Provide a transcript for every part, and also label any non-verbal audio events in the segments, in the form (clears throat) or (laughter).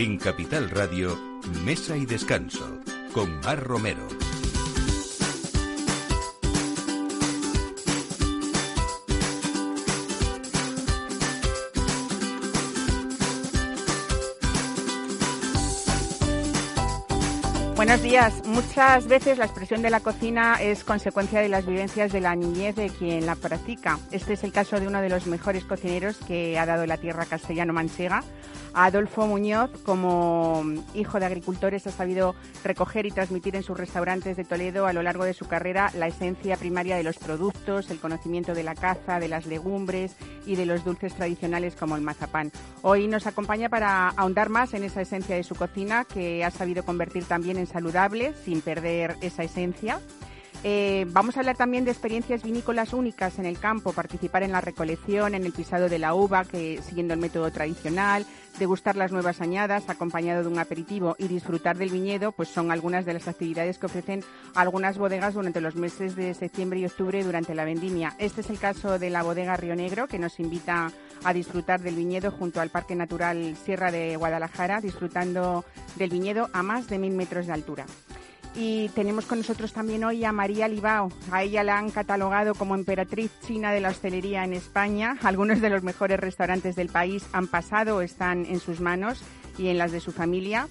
En Capital Radio, Mesa y Descanso, con Mar Romero. Buenos días. Muchas veces la expresión de la cocina es consecuencia de las vivencias de la niñez de quien la practica. Este es el caso de uno de los mejores cocineros que ha dado la tierra castellano-manchega. Adolfo Muñoz, como hijo de agricultores, ha sabido recoger y transmitir en sus restaurantes de Toledo a lo largo de su carrera la esencia primaria de los productos, el conocimiento de la caza, de las legumbres y de los dulces tradicionales como el mazapán. Hoy nos acompaña para ahondar más en esa esencia de su cocina que ha sabido convertir también en saludable sin perder esa esencia. Eh, vamos a hablar también de experiencias vinícolas únicas en el campo, participar en la recolección, en el pisado de la uva, que siguiendo el método tradicional, degustar las nuevas añadas acompañado de un aperitivo y disfrutar del viñedo, pues son algunas de las actividades que ofrecen algunas bodegas durante los meses de septiembre y octubre durante la vendimia. Este es el caso de la bodega Río Negro, que nos invita a disfrutar del viñedo junto al Parque Natural Sierra de Guadalajara, disfrutando del viñedo a más de mil metros de altura. Y tenemos con nosotros también hoy a María Libao. A ella la han catalogado como emperatriz china de la hostelería en España. Algunos de los mejores restaurantes del país han pasado están en sus manos y en las de su familia.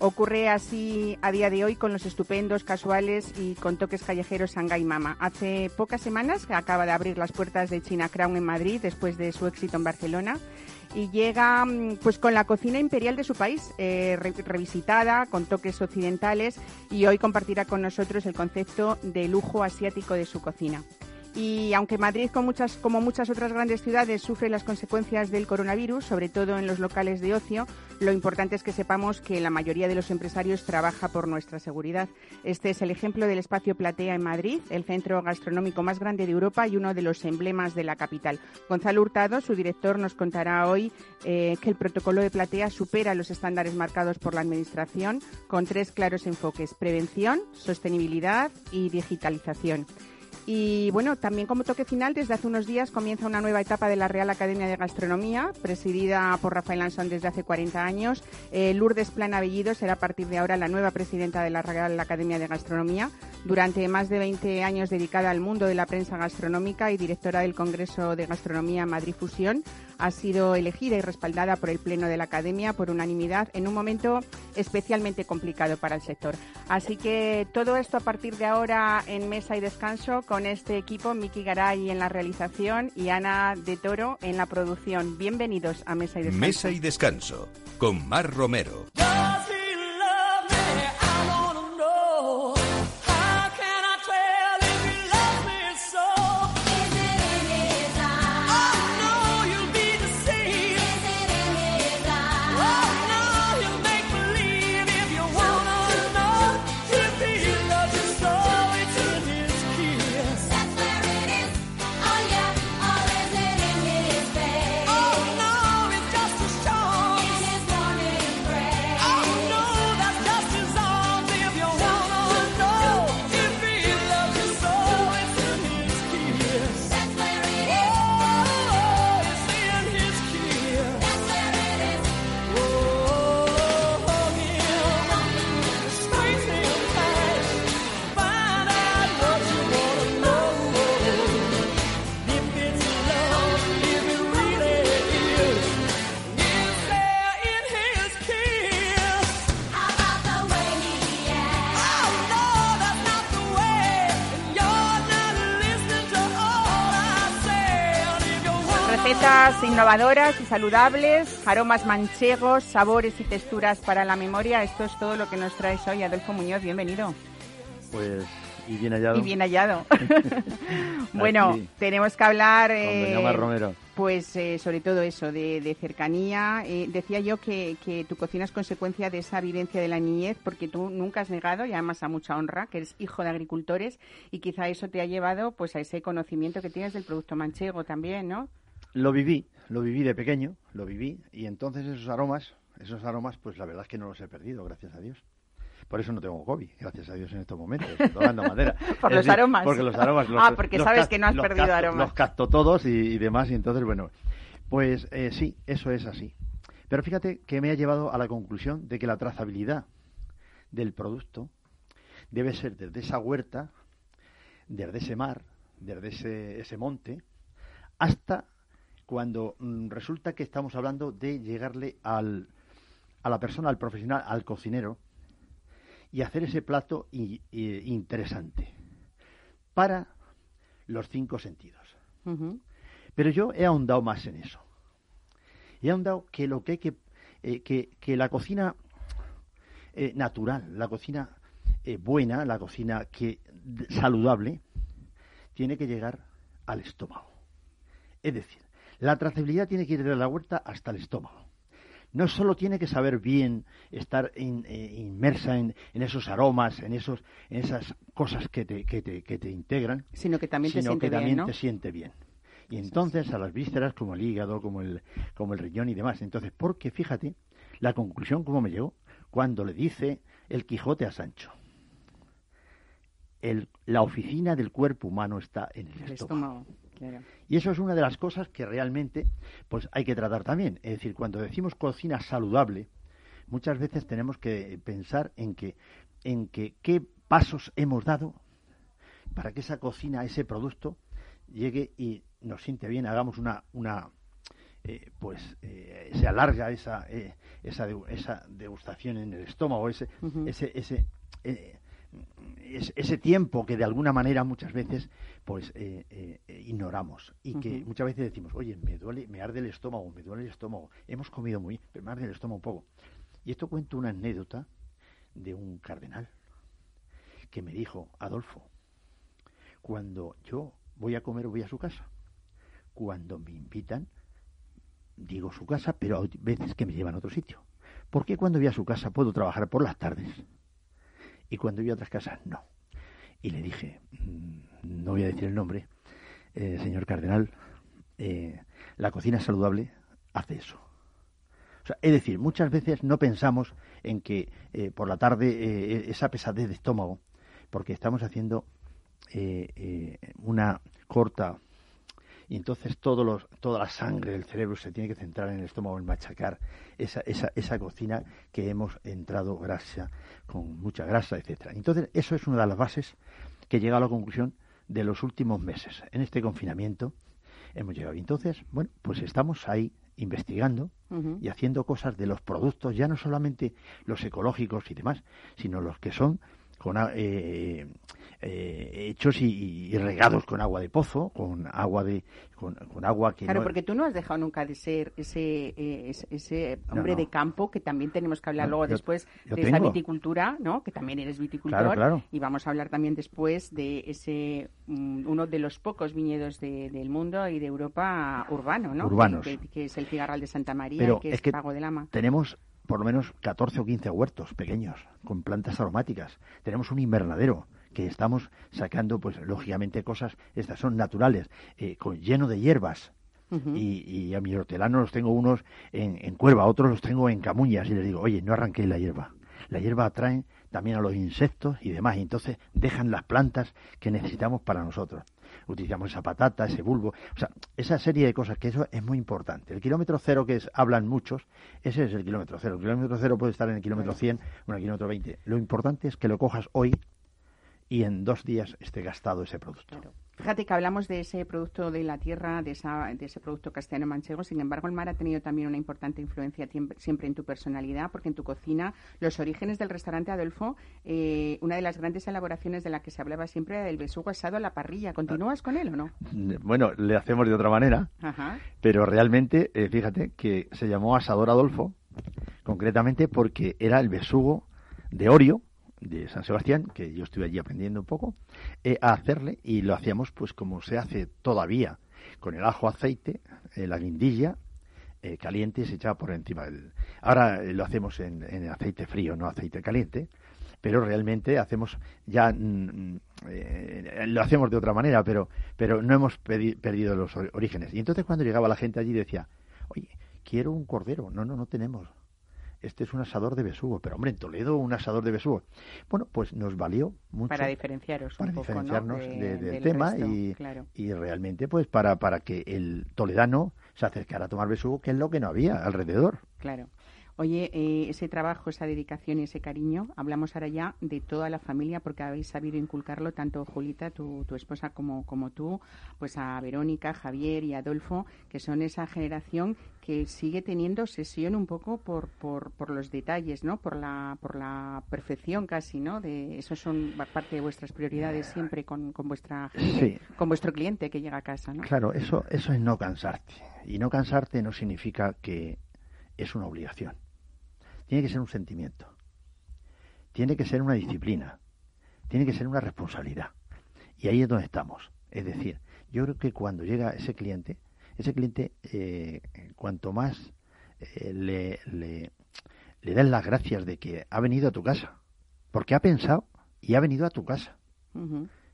Ocurre así a día de hoy con los estupendos, casuales y con toques callejeros Shanghai Mama. Hace pocas semanas acaba de abrir las puertas de China Crown en Madrid después de su éxito en Barcelona y llega mm, pues con la cocina imperial de su país, eh, revisitada, con toques occidentales y hoy compartirá con nosotros el concepto de lujo asiático de su cocina. Y aunque Madrid, como muchas, como muchas otras grandes ciudades, sufre las consecuencias del coronavirus, sobre todo en los locales de ocio, lo importante es que sepamos que la mayoría de los empresarios trabaja por nuestra seguridad. Este es el ejemplo del espacio Platea en Madrid, el centro gastronómico más grande de Europa y uno de los emblemas de la capital. Gonzalo Hurtado, su director, nos contará hoy eh, que el protocolo de Platea supera los estándares marcados por la Administración con tres claros enfoques, prevención, sostenibilidad y digitalización. Y bueno, también como toque final, desde hace unos días comienza una nueva etapa de la Real Academia de Gastronomía, presidida por Rafael Ansón desde hace 40 años. Eh, Lourdes Plana Bellido será a partir de ahora la nueva presidenta de la Real Academia de Gastronomía. Durante más de 20 años dedicada al mundo de la prensa gastronómica y directora del Congreso de Gastronomía Madrid Fusión, ha sido elegida y respaldada por el Pleno de la Academia por unanimidad en un momento especialmente complicado para el sector. Así que todo esto a partir de ahora en Mesa y Descanso con este equipo, Miki Garay en la realización y Ana de Toro en la producción. Bienvenidos a Mesa y Descanso. Mesa y Descanso con Mar Romero. Innovadoras y saludables, aromas manchegos, sabores y texturas para la memoria. Esto es todo lo que nos traes hoy, Adolfo Muñoz. Bienvenido. Pues, y bien hallado. Y bien hallado. (laughs) (laughs) bueno, tenemos que hablar... Eh, Romero. Pues eh, sobre todo eso, de, cercanía. Eh, decía yo que, que, tu cocina es consecuencia de esa vivencia de la niñez, porque tú nunca has negado, y además a mucha honra, que eres hijo de agricultores, y quizá eso te ha llevado pues a ese conocimiento que tienes del producto manchego también, ¿no? Lo viví, lo viví de pequeño, lo viví, y entonces esos aromas, esos aromas, pues la verdad es que no los he perdido, gracias a Dios. Por eso no tengo COVID, gracias a Dios en estos momentos, tomando madera. (laughs) Por los aromas. Porque los aromas. (laughs) ah, porque sabes que no has perdido aromas. Los capto todos y, demás, y entonces, bueno, pues eh, sí, eso es así. Pero fíjate que me ha llevado a la conclusión de que la trazabilidad del producto debe ser desde esa huerta, desde ese mar, desde ese, ese monte, hasta cuando mm, resulta que estamos hablando de llegarle al, a la persona, al profesional, al cocinero, y hacer ese plato interesante para los cinco sentidos. Pero yo he ahondado más en eso. He ahondado que lo que hay que, eh, que, la cocina eh, natural, la cocina eh, buena, la cocina que saludable, tiene que llegar al estómago. Es decir, la trazabilidad tiene que ir de la huerta hasta el estómago no solo tiene que saber bien estar eh, inmersa en, esos aromas, en esos, en esas cosas que te, que te, que te integran, sino que también, te, siente también bien, te siente bien. Y entonces a las vísceras, como el hígado, como el, como el riñón y demás. Entonces, porque fíjate, la conclusión, ¿cómo me llegó? Cuando le dice el Quijote a Sancho. El, la oficina del cuerpo humano está en el, estómago. Y eso es una de las cosas que realmente pues hay que tratar también. Es decir, cuando decimos cocina saludable, muchas veces tenemos que pensar en que, en que qué pasos hemos dado para que esa cocina, ese producto, llegue y nos siente bien, hagamos una, una eh, pues eh, se alarga esa, eh, esa, esa degustación en el estómago, ese, ese, ese ese tiempo que de alguna manera muchas veces pues eh, eh, ignoramos y que muchas veces decimos oye me duele me arde el estómago me duele el estómago hemos comido muy pero me arde el estómago un poco y esto cuento una anécdota de un cardenal que me dijo Adolfo cuando yo voy a comer voy a su casa. Cuando me invitan digo su casa pero hay veces que me llevan a otro sitio. Porque cuando voy a su casa puedo trabajar por las tardes y cuando iba a otras casas, no. Y le dije, mm, no voy a decir el nombre, eh, señor cardenal, eh, la cocina saludable hace eso. O sea, es decir, muchas veces no pensamos en que eh, por la tarde esa pesadez de estómago, porque estamos haciendo una corta y entonces los, toda la sangre del cerebro se tiene que centrar en el estómago, en machacar esa, esa, esa cocina que hemos entrado grasa, con mucha grasa, etcétera. Entonces, eso es una de las bases que llega a la conclusión de los últimos meses. En este confinamiento hemos llegado. Y entonces, bueno, pues estamos ahí investigando y haciendo cosas de los productos, ya no solamente los ecológicos y demás, sino los que son con, eh, eh, hechos y, regados con agua de pozo, con agua de con, agua que claro, porque tú no has dejado nunca de ser ese eh, ese, hombre de campo que también tenemos que hablar luego después de esa viticultura, ¿no? Que también eres viticultor y vamos a hablar también después de ese mm, uno de los pocos viñedos del mundo y de Europa urbano, ¿no? Urbanos. Que, es el Cigarral de Santa María, y que es, Pago de Lama. Tenemos por lo menos 14 o 15 huertos pequeños con plantas aromáticas. Tenemos un invernadero que estamos sacando, pues lógicamente cosas, estas son naturales, eh, con, lleno de hierbas. y, a mis hortelanos los tengo unos en, en, cuerva, otros los tengo en camuñas y les digo, oye, no arranquéis la hierba. La hierba atrae también a los insectos y demás, y entonces dejan las plantas que necesitamos para nosotros. Utilizamos esa patata, ese bulbo, o sea, esa serie de cosas, que eso es muy importante. El kilómetro cero que es, hablan muchos, ese es el kilómetro cero. El kilómetro cero puede estar en el kilómetro 100 o en el kilómetro 20. Lo importante es que lo cojas hoy y en dos días esté gastado ese producto. Fíjate que hablamos de ese producto de la tierra, de, de ese producto castellano-manchego, sin embargo el mar ha tenido también una importante influencia siempre en tu personalidad, porque en tu cocina, los orígenes del restaurante Adolfo, eh, una de las grandes elaboraciones de la que se hablaba siempre era del besugo asado a la parrilla. ¿Continúas con él o no? Bueno, le hacemos de otra manera, pero realmente, eh, fíjate que se llamó asador Adolfo, concretamente porque era el besugo de Orio, de San Sebastián, que yo estuve allí aprendiendo un poco, eh, a hacerle y lo hacíamos pues como se hace todavía, con el ajo aceite, eh, la guindilla eh, caliente y se echaba por encima del... Ahora lo hacemos en, aceite frío, no aceite caliente, pero realmente hacemos ya mm, mm, lo hacemos de otra manera, pero pero no hemos perdido los orígenes. Y entonces cuando llegaba la gente allí decía, oye, quiero un cordero. No, no, no tenemos este es un asador de besugo, pero hombre, en Toledo un asador de besugo. Bueno, pues nos valió mucho. Para diferenciaros para diferenciarnos del tema y, y, realmente pues para, para que el toledano se acercara a tomar besugo, que es lo que no había alrededor. Claro. Oye, eh, ese trabajo, esa dedicación y ese cariño, hablamos ahora ya de toda la familia porque habéis sabido inculcarlo tanto Julita, tu, tu esposa, como, como tú, pues a Verónica, Javier y Adolfo, que son esa generación que sigue teniendo sesión un poco por, por, por los detalles, ¿no? Por la, por la perfección casi, ¿no? De, eso son parte de vuestras prioridades siempre con, con vuestra con vuestro cliente que llega a casa, ¿no? Claro, eso, eso es no cansarte. Y no cansarte no significa que es una obligación tiene que ser un sentimiento, tiene que ser una disciplina, tiene que ser una responsabilidad. Y ahí es donde estamos. Es decir, yo creo que cuando llega ese cliente, ese cliente, eh, cuanto más eh, le, le, le das las gracias de que ha venido a tu casa, porque ha pensado y ha venido a tu casa.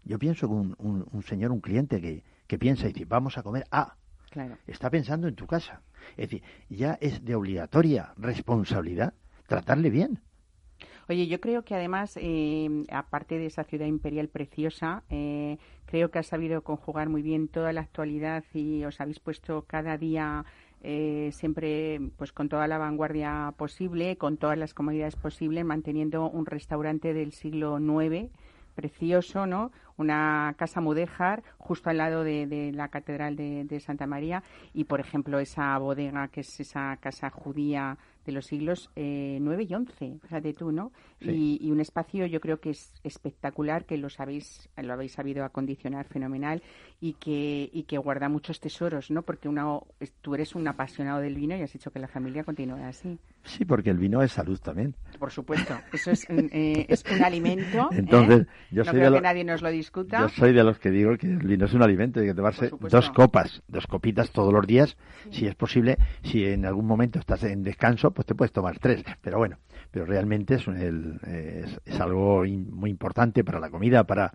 Yo pienso que un, un, señor, un cliente que, que piensa y dice, vamos a comer, ah, claro. está pensando en tu casa. Es decir, ya es de obligatoria responsabilidad tratarle bien. Oye, yo creo que además, eh, aparte de esa ciudad imperial preciosa, eh, creo que has sabido conjugar muy bien toda la actualidad y os habéis puesto cada día eh, siempre pues con toda la vanguardia posible, con todas las comodidades posibles, manteniendo un restaurante del siglo IX precioso, ¿no? Una casa mudéjar justo al lado de, la Catedral de, de, Santa María y, por ejemplo, esa bodega que es esa casa judía de los siglos eh, 9 y 11, fíjate tú, ¿no? Y, un espacio yo creo que es espectacular, que lo sabéis, lo habéis sabido acondicionar fenomenal y que, y que guarda muchos tesoros, ¿no? Porque uno, tú eres un apasionado del vino y has dicho que la familia continúe así. Sí, porque el vino es salud también. Por supuesto, eso es, eh, es un alimento. ¿eh? Entonces, yo no soy creo de que nadie nos lo discuta. Yo soy de los que digo que el vino es un alimento, hay que tomarse dos copas, dos copitas todos los días, si es posible. Si en algún momento estás en descanso, pues te puedes tomar tres. Pero bueno, pero realmente es, es, algo muy importante para la comida, para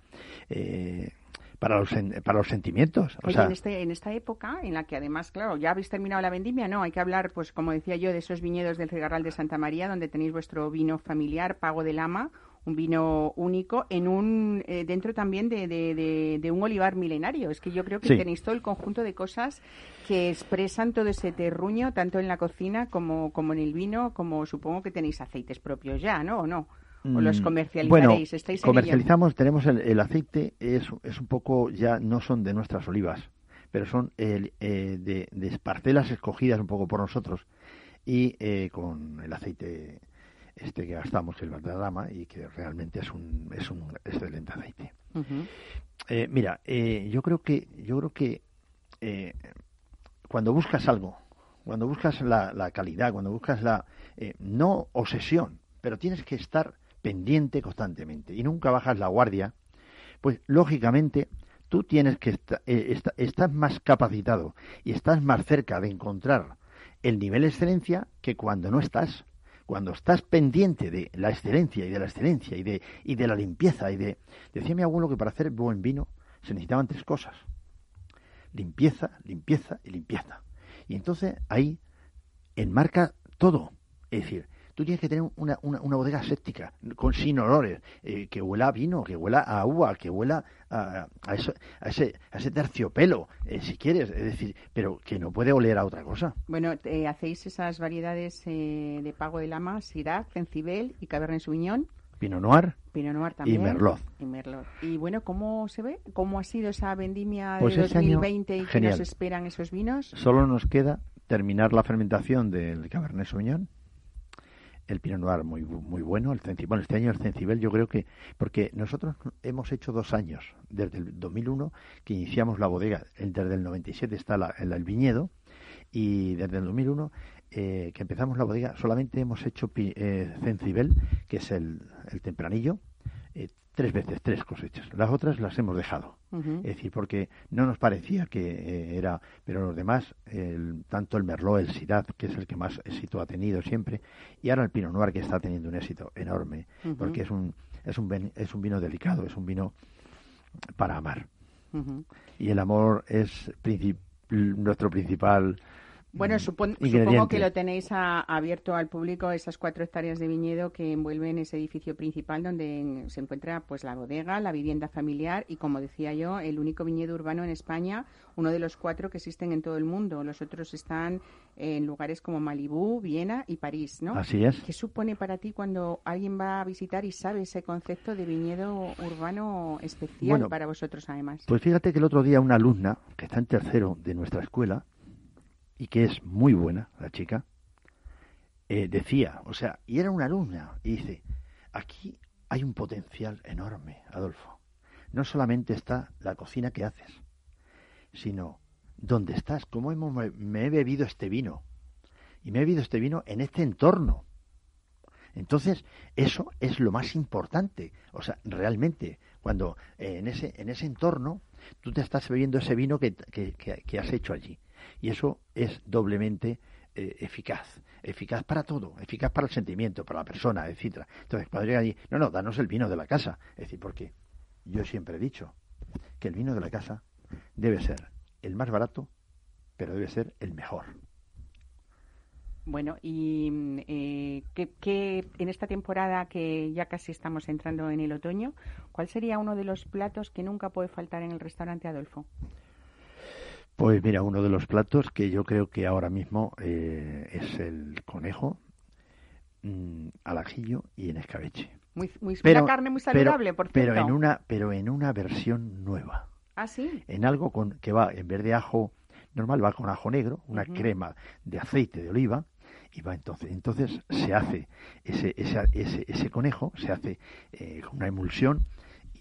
eh, para los, para los sentimientos. Oye, en, este, en esta época, en la que además, claro, ya habéis terminado la vendimia, no, hay que hablar, pues como decía yo, de esos viñedos del Cigarral de Santa María, donde tenéis vuestro vino familiar, Pago del Ama, un vino único, en un eh, dentro también de, de, un olivar milenario. Es que yo creo que tenéis todo el conjunto de cosas que expresan todo ese terruño, tanto en la cocina como, como en el vino, como supongo que tenéis aceites propios ya, ¿no? ¿O no? ¿O los mm, comercializaréis? Bueno, comercializamos, tenemos el, aceite, es, es un poco, ya no son de nuestras olivas, pero son eh, de, de, parcelas escogidas un poco por nosotros y eh, con el aceite este que gastamos, el Valderrama, y que realmente es un, es un excelente aceite. Eh, mira, yo creo que, yo creo que cuando buscas algo, cuando buscas la, la calidad, cuando buscas la, no obsesión, pero tienes que estar pendiente constantemente y nunca bajas la guardia, pues lógicamente tú tienes que estar, eh, estás más capacitado y estás más cerca de encontrar el nivel de excelencia que cuando no estás. Cuando estás pendiente de la excelencia y de la excelencia y de, y de la limpieza y de... Decía mi que para hacer buen vino se necesitaban tres cosas. Limpieza, limpieza y limpieza. Y entonces ahí enmarca todo. Es decir, tú tienes que tener una, una, bodega séptica, con, sin olores, eh, que huela a vino, que huela a agua, que huela a, a, eso, a, ese, a ese terciopelo, eh, si quieres, es decir, pero que no puede oler a otra cosa. Bueno, eh, hacéis esas variedades de Pago de Lama, Syrah, Cencibel y Cabernet Sauvignon. Pinot Noir. Pinot Noir también. Y Merlot. Y Merlot. Y bueno, ¿cómo se ve? ¿Cómo ha sido esa vendimia de 2020 este y qué nos esperan esos vinos? Solo nos queda terminar la fermentación del Cabernet Sauvignon el Pinot Noir muy muy bueno, el Cencibel, bueno, este año el Cencibel yo creo que, porque nosotros hemos hecho dos años, desde el 2001 que iniciamos la bodega, desde el 97 está el, viñedo, y desde el 2001 eh, que empezamos la bodega solamente hemos hecho eh, Cencibel, que es el, tempranillo, tres veces, tres cosechas. Las otras las hemos dejado. Es decir, porque no nos parecía que eh, era, pero los demás, el, tanto el Merlot, el Syrah, que es el que más éxito ha tenido siempre, y ahora el Pinot Noir, que está teniendo un éxito enorme, porque es un, es, un, es un vino delicado, es un vino para amar. Y el amor es nuestro principal Bueno, mm, supongo ingrediente. que lo tenéis a- abierto al público, esas cuatro hectáreas de viñedo que envuelven ese edificio principal donde se encuentra pues la bodega, la vivienda familiar y, como decía yo, el único viñedo urbano en España, uno de los cuatro que existen en todo el mundo. Los otros están en lugares como Malibú, Viena y París, ¿no? Así es. ¿Qué supone para ti cuando alguien va a visitar y sabe ese concepto de viñedo urbano especial Bueno, para vosotros, además? Pues fíjate que el otro día una alumna que está en tercero de nuestra escuela y que es muy buena, la chica, eh, decía, o sea, y era una alumna, y dice, aquí hay un potencial enorme, Adolfo. No solamente está la cocina que haces, sino dónde estás, cómo hemos, me he bebido este vino. Y me he bebido este vino en este entorno. Entonces, eso es lo más importante. O sea, realmente, cuando eh, en, ese, en ese entorno tú te estás bebiendo ese vino que, que- que- que has hecho allí. Y eso es doblemente eh, eficaz. Eficaz para todo. Eficaz para el sentimiento, para la persona, etcétera. Entonces, cuando llega allí, no, no, danos el vino de la casa. Es decir, porque yo siempre he dicho que el vino de la casa debe ser el más barato, pero debe ser el mejor. Bueno, y mm, eh, ¿qué, qué- en esta temporada que ya casi estamos entrando en el otoño, ¿cuál sería uno de los platos que nunca puede faltar en el restaurante Adolfo? Pues mira, uno de los platos que yo creo que ahora mismo eh, es el conejo mm, al ajillo y en escabeche. Muy, muy, Pero- una carne muy pero- saludable, por cierto. Pero en una, pero en una versión nueva. Ah, sí. En algo con que va, en vez de ajo normal, va con ajo negro, una crema de aceite de oliva, y va entonces, entonces se hace ese, esa- ese, ese conejo, se hace eh, con una emulsión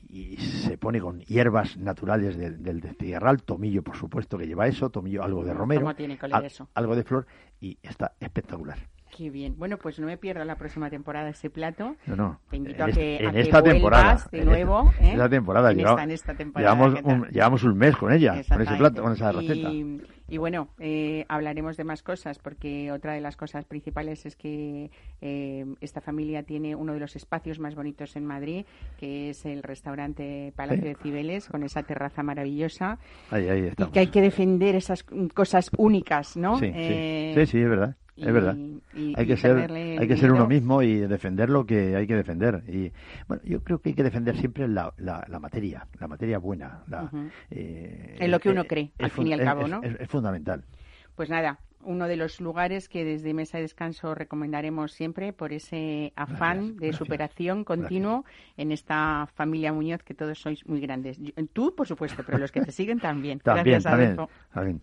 y se pone con hierbas naturales del, del destierral, tomillo por supuesto que lleva eso, tomillo, algo de romero, ¿Cómo tiene al- eso? algo de flor y está espectacular. Qué bien. Bueno, pues no me pierdo la próxima temporada ese plato. No, no. Te invito en a que, a en que esta temporada, de en nuevo. esta, ¿eh? en esta temporada, En esta- en esta temporada, llevamos, un, llevamos un mes con ella, con ese plato, con esa receta. Y, y bueno, eh, hablaremos de más cosas porque otra de las cosas principales es que eh, esta familia tiene uno de los espacios más bonitos en Madrid, que es el restaurante Palacio Sí. de Cibeles, con esa terraza maravillosa Ahí, ahí y que hay que defender esas cosas únicas, ¿no? Sí, sí. Eh, sí, sí, es verdad. Y- es verdad. y- hay y que ser hay que ser uno mismo y defender lo que hay que defender y bueno yo creo que hay que defender siempre la, la, la materia la materia buena la, eh, En lo que uno eh, cree, es al fin y al cabo, es- ¿no? es- es fundamental Pues nada, uno de los lugares que desde Mesa de Descanso recomendaremos siempre por ese afán Gracias, de gracias, superación continuo en esta familia Muñoz que todos sois muy grandes. Yo- Tú, por supuesto, pero los que te siguen también. también Gracias, también, también.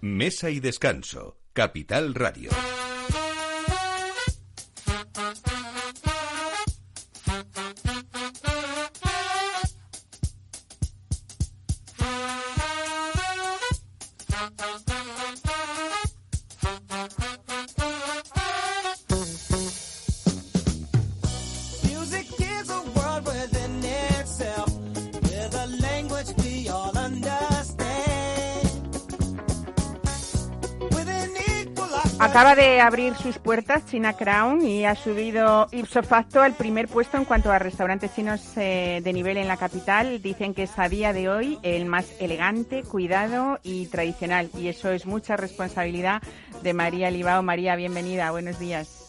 Mesa y descanso. Capital Radio. Acaba de abrir sus puertas China Crown y ha subido ipso facto al primer puesto en cuanto a restaurantes chinos eh, de nivel en la capital. Dicen que es a día de hoy el más elegante, cuidado y tradicional. Y eso es mucha responsabilidad de María Libao. María, bienvenida. Buenos días.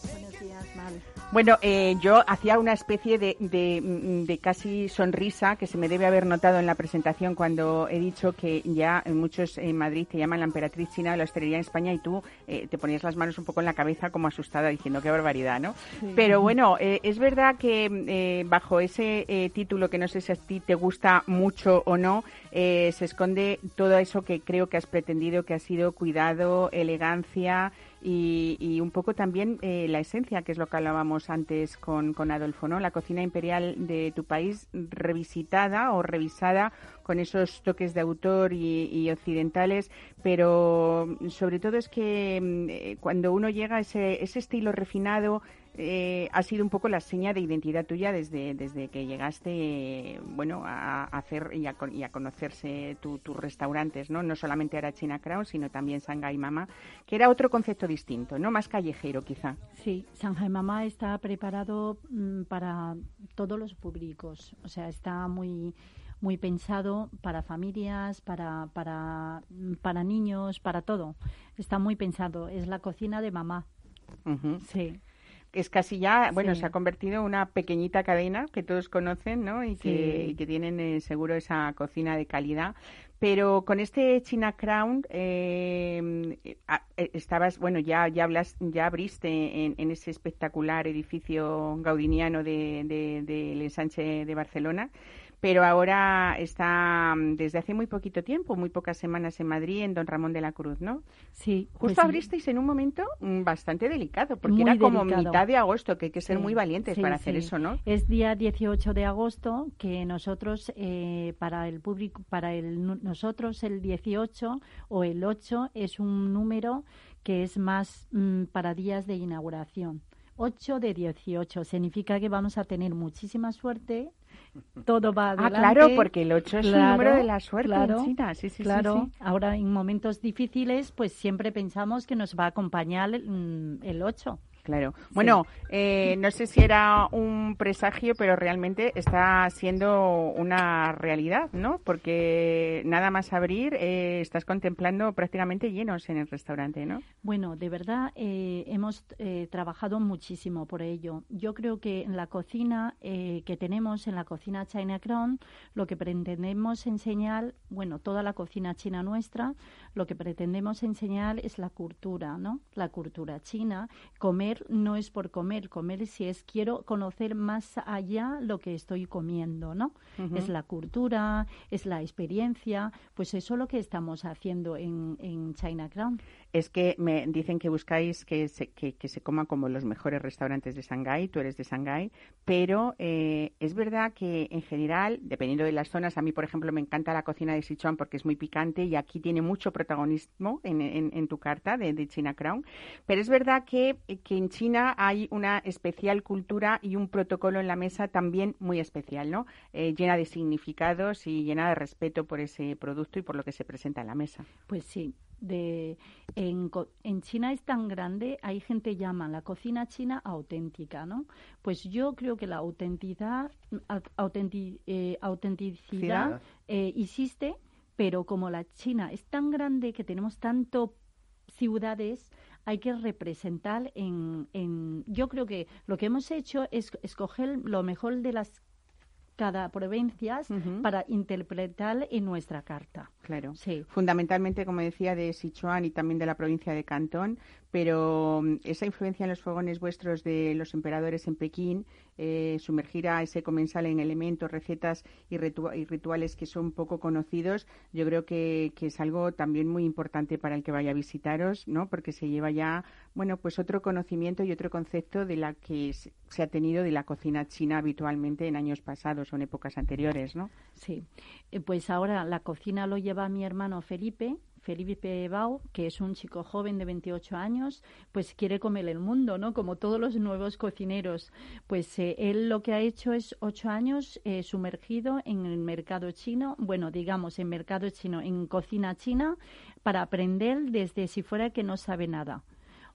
Bueno, eh, yo hacía una especie de, de, mm, de casi sonrisa que se me debe haber notado en la presentación cuando he dicho que ya muchos en Madrid te llaman la emperatriz china de la hostelería en España y tú eh, te ponías las manos un poco en la cabeza como asustada diciendo qué barbaridad, ¿no? Pero bueno, eh, es verdad que eh, bajo ese eh, título que no sé si a ti te gusta mucho o no, eh, se esconde todo eso que creo que has pretendido, que ha sido cuidado, elegancia y, y un poco también eh, la esencia, que es lo que hablábamos antes con, con Adolfo, ¿no? La cocina imperial de tu país revisitada o revisada con esos toques de autor y, y occidentales, pero sobre todo es que mm, eh, cuando uno llega a ese, ese estilo refinado, eh, ha sido un poco la seña de identidad tuya desde, desde que llegaste bueno, a, a hacer y a, y a conocerse tu- tus restaurantes, ¿no? No solamente era China Crown, sino también Shanghai Mama, que era otro concepto distinto, ¿no? Más callejero, quizá. Sí, Shanghai Mama está preparado mm, para todos los públicos, o sea, está muy muy pensado para familias, para, para, para niños, para todo. Está muy pensado. Es la cocina de mamá. Sí. Es casi ya, bueno, Sí. se ha convertido en una pequeñita cadena que todos conocen, ¿no? Y que, y que tienen eh, seguro esa cocina de calidad. Pero con este China Crown eh, ah, eh, estabas, bueno, ya ya hablas, ya abriste en, en ese espectacular edificio gaudiniano de, de- del ensanche de Barcelona. Pero ahora está mm, desde hace muy poquito tiempo, muy pocas semanas en Madrid, en Don Ramón de la Cruz, ¿no? Sí. Justo pues, abristeis en un momento mm, bastante delicado, porque Muy era como delicado. mitad de agosto, que hay que ser Sí, muy valientes sí, para hacer eso, ¿no? Es día 18 de agosto que nosotros, eh, para el público, para el, nosotros el 18 o el 8 es un número que es más mm, para días de inauguración. 8 de 18 significa que vamos a tener muchísima suerte. Todo va Ah, adelante. claro, porque el 8 es el Claro, número de la suerte claro, en China. Sí, sí, claro, sí. ahora en momentos difíciles, pues siempre pensamos que nos va a acompañar mm, el 8. Claro. Bueno, eh, no sé si era un presagio, pero realmente está siendo una realidad, ¿no? Porque nada más abrir, eh, estás contemplando prácticamente llenos en el restaurante, ¿no? Bueno, de verdad eh, hemos eh, trabajado muchísimo por ello. Yo creo que en la cocina eh, que tenemos, en la cocina China Crown, lo que pretendemos enseñar, bueno, toda la cocina china nuestra, lo que pretendemos enseñar es la cultura, ¿no? La cultura china. Comer no es por comer, comer si es quiero conocer más allá lo que estoy comiendo, ¿no? Es la cultura, es la experiencia, pues eso es lo que estamos haciendo en, en China Crown. Es que me dicen que buscáis que se, que, que se coma como los mejores restaurantes de Shanghái, tú eres de Shanghái, pero eh, es verdad que en general, dependiendo de las zonas, a mí, por ejemplo, me encanta la cocina de Sichuan porque es muy picante y aquí tiene mucho protagonismo en, en- en tu carta de, de China Crown, pero es verdad que, que en China hay una especial cultura y un protocolo en la mesa también muy especial, ¿no? Eh, llena de significados y llena de respeto por ese producto y por lo que se presenta en la mesa. Pues sí, de, en, en China es tan grande, hay gente que llama la cocina china auténtica, ¿no? Pues yo creo que la autenticidad, au- autenti- eh, autenticidad eh, existe, pero como la China es tan grande que tenemos tanto ciudades, hay que representar en, en... Yo creo que lo que hemos hecho es escoger lo mejor de las cada provincias para interpretar en nuestra carta. Claro. Sí. Fundamentalmente, como decía, de Sichuan y también de la provincia de Cantón, pero mm, esa influencia en los fogones vuestros de los emperadores en Pekín, eh, sumergir a ese comensal en elementos, recetas y, ritu- y rituales que son poco conocidos, yo creo que, que es algo también muy importante para el que vaya a visitaros, ¿no? Porque se lleva ya, bueno, pues otro conocimiento y otro concepto de la que se ha tenido de la cocina china habitualmente en años pasados o en épocas anteriores, ¿no? Sí, Eh, pues ahora la cocina lo lleva mi hermano Felipe, Felipe Bau, que es un chico joven de 28 años, pues quiere comer el mundo, ¿no? Como todos los nuevos cocineros. Pues eh, él lo que ha hecho es ocho años eh, sumergido en el mercado chino, bueno, digamos, en mercado chino, en cocina china, para aprender desde si fuera que no sabe nada.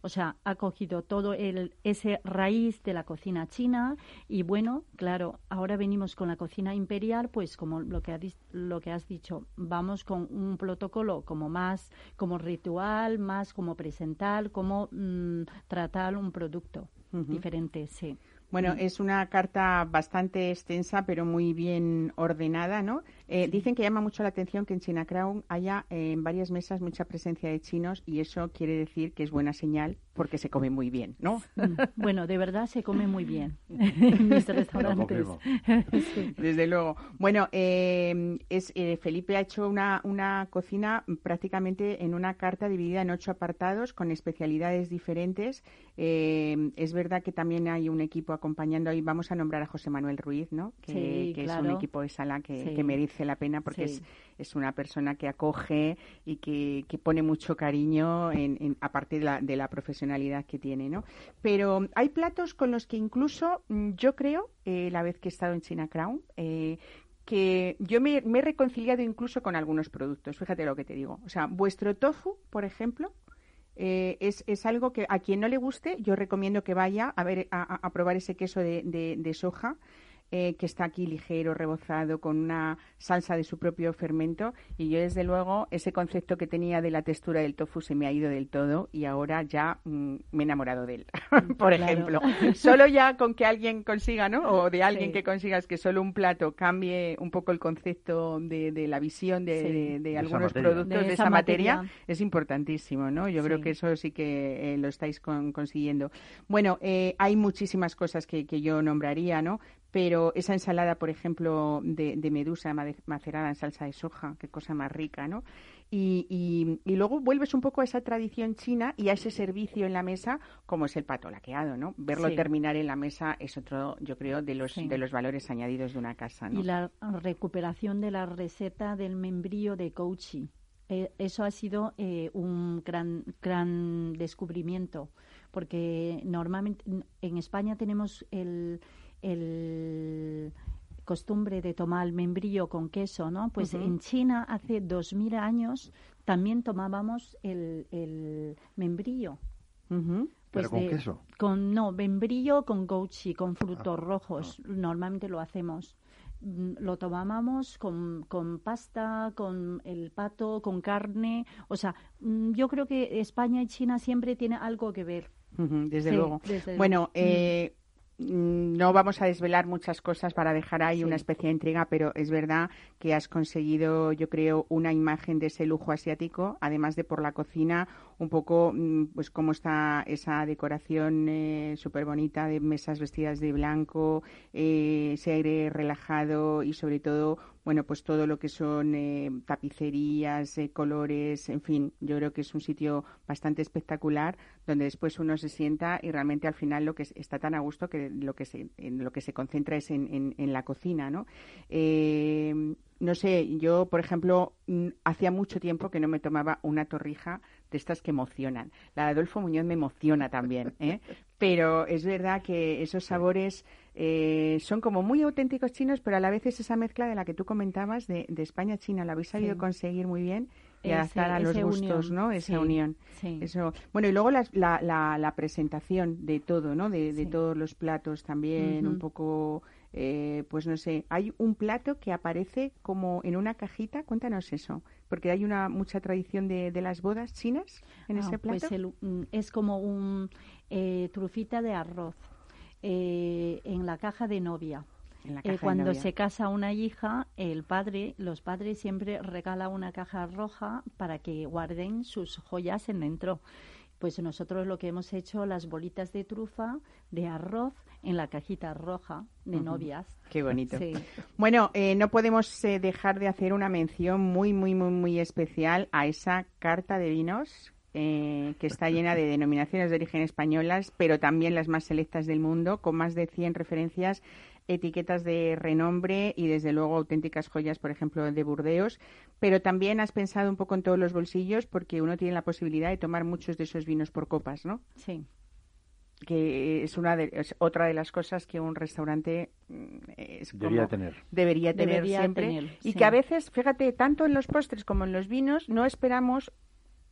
O sea, ha cogido todo el, ese raíz de la cocina china y bueno, claro, ahora venimos con la cocina imperial, pues como lo que, ha lo que has dicho, vamos con un protocolo como más como ritual, más como presentar, como mm, tratar un producto diferente, sí. Bueno, es una carta bastante extensa, pero muy bien ordenada, ¿no? Eh, Dicen que llama mucho la atención que en China Crown haya eh, en varias mesas mucha presencia de chinos y eso quiere decir que es buena señal porque se come muy bien, ¿no? Mm, Bueno, de verdad se come muy bien (laughs) en mis restaurantes. (laughs) Sí. Desde luego. Bueno, eh, es, eh, Felipe ha hecho una, una cocina prácticamente en una carta dividida en ocho apartados con especialidades diferentes. Eh, es verdad que también hay un equipo acompañando ahí. Vamos a nombrar a José Manuel Ruiz, ¿no? Que, Sí, que es un equipo de sala que, Sí. que merece la pena porque Sí. es, es una persona que acoge y que, que pone mucho cariño en, en- aparte de la, de la profesionalidad que tiene, ¿no? Pero hay platos con los que incluso mm, yo creo, eh, la vez que he estado en China Crown, eh, que yo me, me he reconciliado incluso con algunos productos. Fíjate lo que te digo. O sea, vuestro tofu, por ejemplo, eh, es, es algo que a quien no le guste, yo recomiendo que vaya a ver a, a- a probar ese queso de, de- de soja. Eh, que está aquí ligero, rebozado, con una salsa de su propio fermento. Y yo, desde luego, ese concepto que tenía de la textura del tofu se me ha ido del todo y ahora ya mm, me he enamorado de él, (laughs) por Claro. ejemplo. Solo ya con que alguien consiga, ¿no? O de alguien Sí. que consigas que solo un plato cambie un poco el concepto de, de la visión de, Sí. de- de esa algunos materia. productos De de, esa esa materia, materia. es importantísimo, ¿no? Yo creo que eso sí que eh, lo estáis con- consiguiendo. Bueno, eh, hay muchísimas cosas que, que yo nombraría, ¿no? Pero esa ensalada, por ejemplo, de, de medusa macerada en salsa de soja, qué cosa más rica, ¿no? Y, y- y luego vuelves un poco a esa tradición china y a ese servicio en la mesa, como es el pato laqueado, ¿no? Verlo Sí. terminar en la mesa es otro, yo creo, de los, Sí. de los valores añadidos de una casa, ¿no? Y la recuperación de la receta del membrillo de Couchi. Eh, eso ha sido eh, un gran, gran descubrimiento, porque normalmente en España tenemos el, el costumbre de tomar el membrillo con queso, ¿no? Pues en China hace dos mil años también tomábamos el, el membrillo. Ujú. Pero Pues con de- queso. Con, no, membrillo con gochi, con frutos Ah, rojos. Normalmente lo hacemos. Mm, Lo tomábamos con, con pasta, con el pato, con carne. O sea, mm, yo creo que España y China siempre tienen algo que ver. Desde Sí, luego. desde bueno, luego. eh, mm, no vamos a desvelar muchas cosas para dejar ahí Sí. una especie de intriga, pero es verdad que has conseguido, yo creo, una imagen de ese lujo asiático, además de por la cocina, un poco, mm, pues cómo está esa decoración súper bonita de mesas vestidas de blanco, eh, ese aire relajado y sobre todo, bueno, pues todo lo que son eh, tapicerías, eh, colores, en fin, yo creo que es un sitio bastante espectacular donde después uno se sienta y realmente al final lo que es- está tan a gusto que lo que se, en lo que se concentra es en, en- en la cocina, ¿no? Eh, no sé, yo, por ejemplo, mm, hacía mucho tiempo que no me tomaba una torrija de estas que emocionan. La de Adolfo Muñoz me emociona también, ¿eh? (laughs) Pero es verdad que esos sabores eh, son como muy auténticos chinos, pero a la vez es esa mezcla de la que tú comentabas de, de España-China. Lo habéis sabido Sí. conseguir muy bien y adaptar a los gustos, unión, ¿no? Esa sí, unión. sí. Eso. Bueno, y luego las- la, la, la presentación de todo, ¿no? De, de Sí. todos los platos también, un poco, eh, pues no sé. Hay un plato que aparece como en una cajita. Cuéntanos eso, porque hay una mucha tradición de, de las bodas chinas en Ah, ese plato. Pues el- mm, es como un eh, trufita de arroz eh, en la caja de novia. Eh, cuando se casa una hija, el padre, los padres siempre regalan una caja roja para que guarden sus joyas en dentro. Pues nosotros lo que hemos hecho, las bolitas de trufa de arroz en la cajita roja de novias. Qué bonito. Sí. Bueno, eh, no podemos eh, dejar de hacer una mención muy, muy, muy, muy especial a esa carta de vinos eh, que está llena de denominaciones de origen españolas, pero también las más selectas del mundo, con más de 100 referencias, etiquetas de renombre y, desde luego, auténticas joyas, por ejemplo, de Burdeos. Pero también has pensado un poco en todos los bolsillos, porque uno tiene la posibilidad de tomar muchos de esos vinos por copas, ¿no? Sí. que es una de, es otra de las cosas que un restaurante mm, es Debería como- tener. debería tener Debería siempre tener, y sí. que a veces fíjate tanto en los postres como en los vinos no esperamos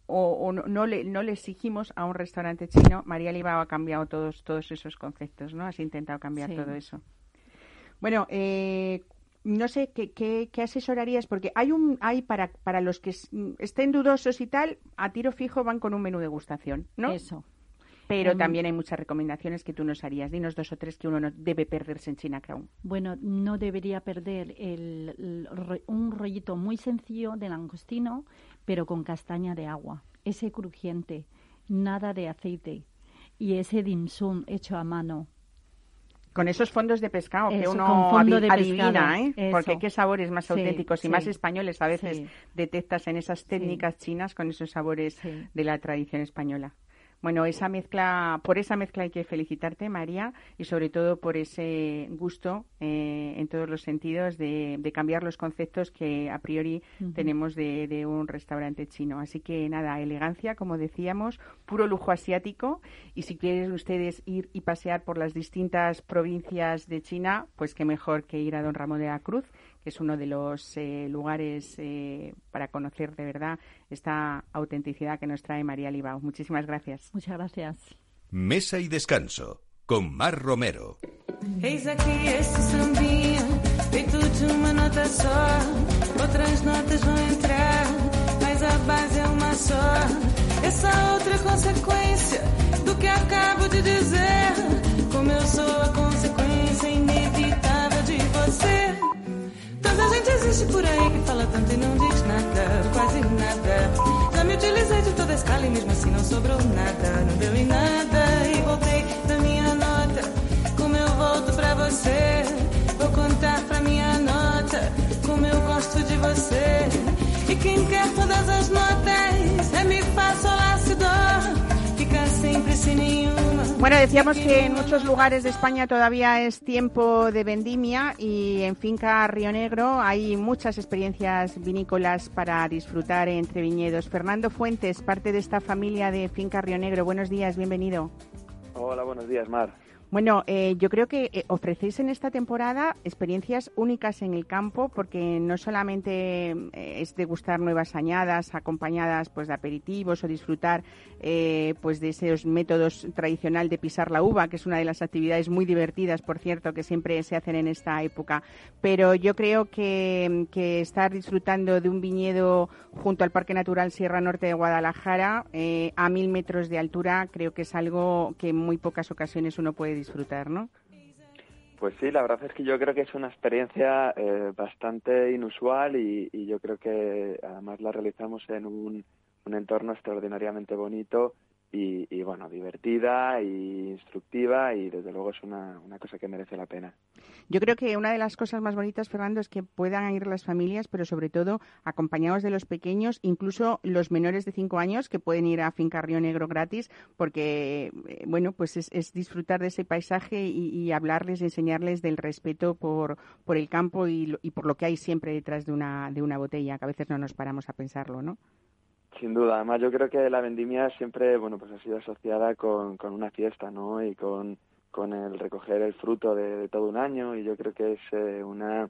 o, o no, no le no le exigimos a un restaurante chino María Libao ha cambiado todos todos esos conceptos no has intentado cambiar Sí. todo eso bueno eh, no sé ¿qué, qué, qué asesorarías porque hay un hay para para los que estén dudosos y tal a tiro fijo van con un menú de degustación no Eso. pero Em, también hay muchas recomendaciones que tú nos harías. Dinos dos o tres que uno no debe perderse en Chinatown. Bueno, no debería perder el, el un rollito muy sencillo de langostino, pero con castaña de agua. Ese crujiente, nada de aceite. Y ese dim sum hecho a mano. Con esos fondos de pescado que uno fondo de adivina, pescado, ¿eh? Porque qué sabores más Sí, auténticos y sí, más españoles a veces sí. detectas en esas técnicas chinas con esos sabores de la tradición española. Bueno, esa mezcla, por esa mezcla hay que felicitarte, María, y sobre todo por ese gusto eh, en todos los sentidos de, de cambiar los conceptos que a priori tenemos de, de un restaurante chino. Así que nada, elegancia, como decíamos, puro lujo asiático. Y si quieren ustedes ir y pasear por las distintas provincias de China, pues qué mejor que ir a Don Ramón de la Cruz, que es uno de los eh, lugares eh, para conocer de verdad esta autenticidad que nos trae María Libao. Muchísimas gracias. Muchas gracias. Mesa y descanso. con Mar Romero. Eis aqui este sambinha, feito de uma nota só. Outras notas vão entrar, mas a base é uma só. Essa outra consequência do que acabo de dizer. Como eu sou a consequência inevitável de você. Gente existe por aí que fala tanto e não diz nada, quase nada. Já me utilizei de toda a escala e mesmo assim não sobrou nada, não deu em nada. E voltei da minha nota, como eu volto pra você. Vou contar pra minha nota, como eu gosto de você. E quem quer todas as notas, Bueno, decíamos que en muchos lugares de España todavía es tiempo de vendimia y en Finca Río Negro hay muchas experiencias vinícolas para disfrutar entre viñedos. Fernando Fuentes, parte de esta familia de Finca Río Negro. Buenos días, bienvenido. Hola, buenos días, Mar. Bueno, eh, yo creo que eh, ofrecéis en esta temporada experiencias únicas en el campo porque no solamente eh, es degustar nuevas añadas acompañadas pues de aperitivos o disfrutar eh, pues de esos métodos tradicional de pisar la uva, que es una de las actividades muy divertidas, por cierto, que siempre se hacen en esta época. Pero yo creo que, que estar disfrutando de un viñedo junto al Parque Natural Sierra Norte de Guadalajara eh, a mil metros de altura creo que es algo que en muy pocas ocasiones uno puede disfrutar, ¿no? Pues sí, la verdad es que yo creo que es una experiencia eh, bastante inusual y, y yo creo que además la realizamos en un, un entorno extraordinariamente bonito y, y, bueno, divertida y instructiva y desde luego es una, una cosa que merece la pena. Yo creo que una de las cosas más bonitas, Fernando, es que puedan ir las familias, pero sobre todo acompañados de los pequeños, incluso los menores de cinco años que pueden ir a Finca Río Negro gratis, porque, eh, bueno, pues es, es, disfrutar de ese paisaje y, y, hablarles, enseñarles del respeto por, por el campo y, y por lo que hay siempre detrás de una, de una botella, que a veces no nos paramos a pensarlo, ¿no? Sin duda, además yo creo que la vendimia siempre, bueno, pues ha sido asociada con, con una fiesta, ¿no? Y con, con el recoger el fruto de, todo un año y yo creo que es eh, una,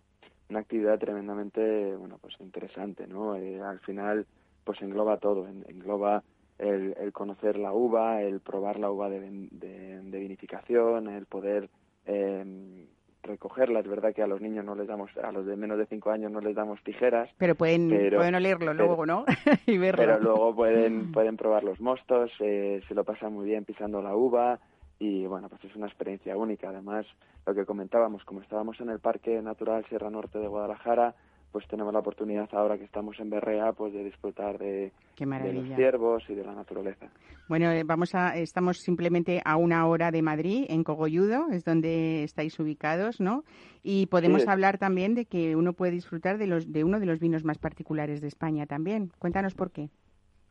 una actividad tremendamente, bueno, pues interesante, ¿no? Eh, al final, pues engloba todo, en, engloba el, el, conocer la uva, el probar la uva de, de, de vinificación, el poder eh, recogerla. Es verdad que a los niños no les damos, a los de menos de cinco años no les damos tijeras. Pero pueden, pero, pueden olerlo pero, luego, ¿no? (laughs) y verlo. Pero luego pueden, pueden probar los mostos, eh, se lo pasan muy bien pisando la uva y bueno, pues es una experiencia única. Además, lo que comentábamos, como estábamos en el Parque Natural Sierra Norte de Guadalajara, pues tenemos la oportunidad ahora que estamos en Berrea pues de disfrutar de, de los ciervos y de la naturaleza. Bueno, eh, vamos a estamos simplemente a una hora de Madrid en Cogolludo, es donde estáis ubicados, ¿no? Y podemos Sí. hablar también de que uno puede disfrutar de los de uno de los vinos más particulares de España también. Cuéntanos por qué.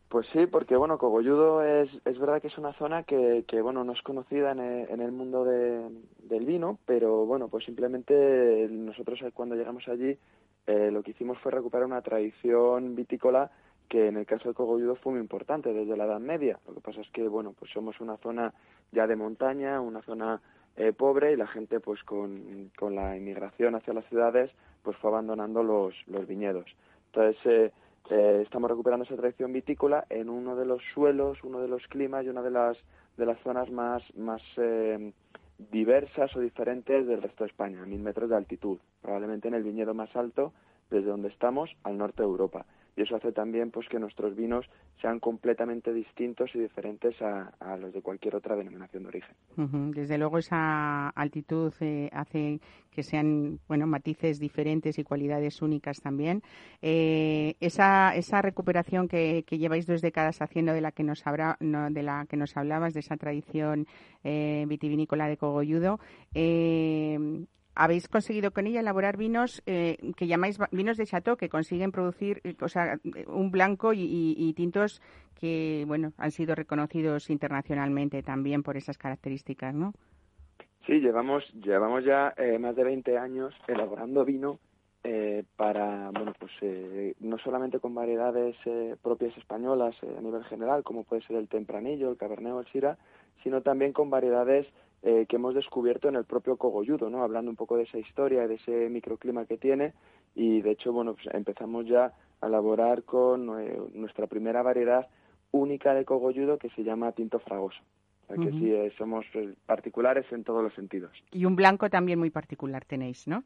Pues sí, porque bueno, Cogolludo es, es verdad que es una zona que, que bueno, no es conocida en el, en el mundo de, del vino, pero bueno, pues simplemente nosotros cuando llegamos allí eh, lo que hicimos fue recuperar una tradición vitícola que en el caso de Cogolludo fue muy importante desde la Edad Media. Lo que pasa es que, bueno, pues somos una zona ya de montaña, una zona eh, pobre y la gente, pues con, con la inmigración hacia las ciudades, pues fue abandonando los, los viñedos. Entonces, eh, eh, estamos recuperando esa tradición vitícola en uno de los suelos, uno de los climas y una de las, de las zonas más, más eh, diversas o diferentes del resto de España, a mil metros de altitud, probablemente en el viñedo más alto desde donde estamos al norte de Europa. Y eso hace también pues que nuestros vinos sean completamente distintos y diferentes a, los de cualquier otra denominación de origen. Desde luego esa altitud eh, hace que sean bueno matices diferentes y cualidades únicas también. Eh, esa, esa recuperación que, lleváis dos décadas haciendo de la que nos habrá, de la que nos hablabas de esa tradición eh, vitivinícola de Cogolludo. Eh, habéis conseguido con ella elaborar vinos eh, que llamáis vinos de chateau, que consiguen producir o sea, un blanco y, y, y, tintos que bueno han sido reconocidos internacionalmente también por esas características, ¿no? Sí, llevamos, llevamos ya eh, más de 20 años elaborando vino eh, para, bueno, pues eh, no solamente con variedades eh, propias españolas eh, a nivel general, como puede ser el tempranillo, el cabernet o el syrah, sino también con variedades eh, que hemos descubierto en el propio cogolludo, ¿no? Hablando un poco de esa historia, de ese microclima que tiene y de hecho, bueno, pues empezamos ya a elaborar con eh, nuestra primera variedad única de cogolludo que se llama tinto fragoso. O sea que sí, eh, somos eh, particulares en todos los sentidos. Y un blanco también muy particular tenéis, ¿no?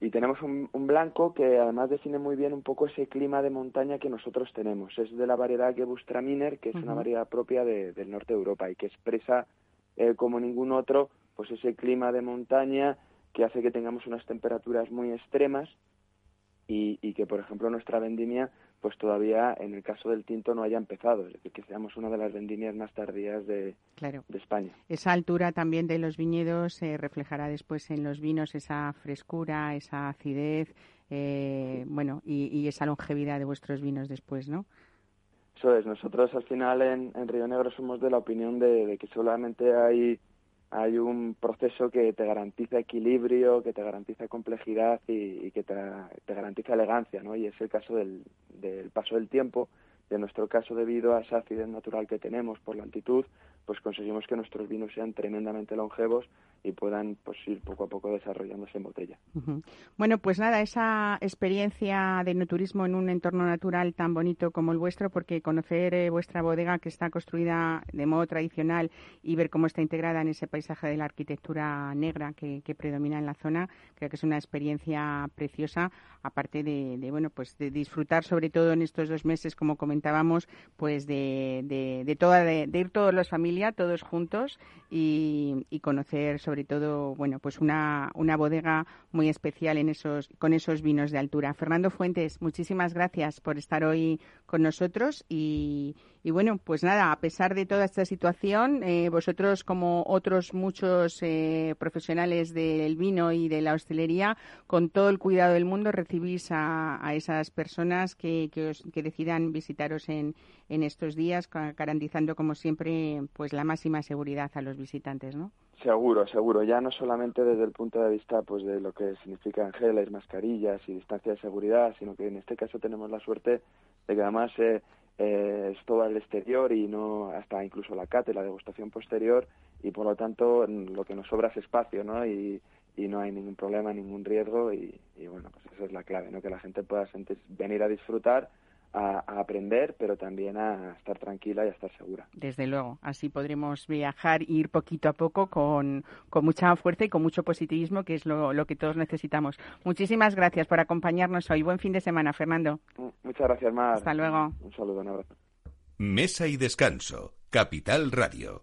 Y tenemos un, un blanco que además define muy bien un poco ese clima de montaña que nosotros tenemos. Es de la variedad Gewürztraminer, que es una variedad propia de- del norte de Europa y que expresa eh, como ningún otro pues ese clima de montaña que hace que tengamos unas temperaturas muy extremas y, y que, por ejemplo, nuestra vendimia pues todavía en el caso del tinto no haya empezado, es decir, que seamos una de las vendimias más tardías de, Claro. de España. Esa altura también de los viñedos se reflejará después en los vinos, esa frescura, esa acidez, eh, bueno, y, y esa longevidad de vuestros vinos después, ¿no? Eso es, nosotros al final en, en Río Negro somos de la opinión de, de que solamente hay, hay un proceso que te garantiza equilibrio, que te garantiza complejidad y, que te, garantiza elegancia, ¿no? Y es el caso del, del paso del tiempo. En nuestro caso, debido a esa acidez natural que tenemos por la altitud, pues conseguimos que nuestros vinos sean tremendamente longevos y puedan pues ir poco a poco desarrollándose en botella. Bueno, pues nada, esa experiencia de enoturismo en un entorno natural tan bonito como el vuestro, porque conocer eh, vuestra bodega que está construida de modo tradicional y ver cómo está integrada en ese paisaje de la arquitectura negra que, que predomina en la zona, creo que es una experiencia preciosa, aparte de, bueno, pues de disfrutar sobre todo en estos dos meses, como comentábamos, pues de, de, de toda, de ir todos los familia, todos juntos y, y conocer sobre todo, bueno, pues una, una bodega muy especial en esos, con esos vinos de altura. Fernando Fuentes, muchísimas gracias por estar hoy con nosotros y, y bueno, pues nada, a pesar de toda esta situación, eh, vosotros como otros muchos eh, profesionales del vino y de la hostelería, con todo el cuidado del mundo recibís a, esas personas que, que, os, que decidan visitaros en, en estos días, garantizando como siempre pues la máxima seguridad a los visitantes, ¿no? Seguro, seguro. Ya no solamente desde el punto de vista pues de lo que significan geles, mascarillas y distancia de seguridad, sino que en este caso tenemos la suerte de que además eh, eh, es todo al exterior y no hasta incluso la cate, la degustación posterior y por lo tanto mm, lo que nos sobra es espacio, ¿no? Y, y no hay ningún problema, ningún riesgo y, y bueno, pues esa es la clave, ¿no? Que la gente pueda sentir- venir a disfrutar, a, a aprender, pero también a estar tranquila y a estar segura. Desde luego, así podremos viajar e ir poquito a poco con, con mucha fuerza y con mucho positivismo, que es lo, lo que todos necesitamos. Muchísimas gracias por acompañarnos hoy. Buen fin de semana, Fernando. Mm, Muchas gracias, Mar. Hasta luego. Un saludo, un abrazo. Mesa y descanso. Capital Radio.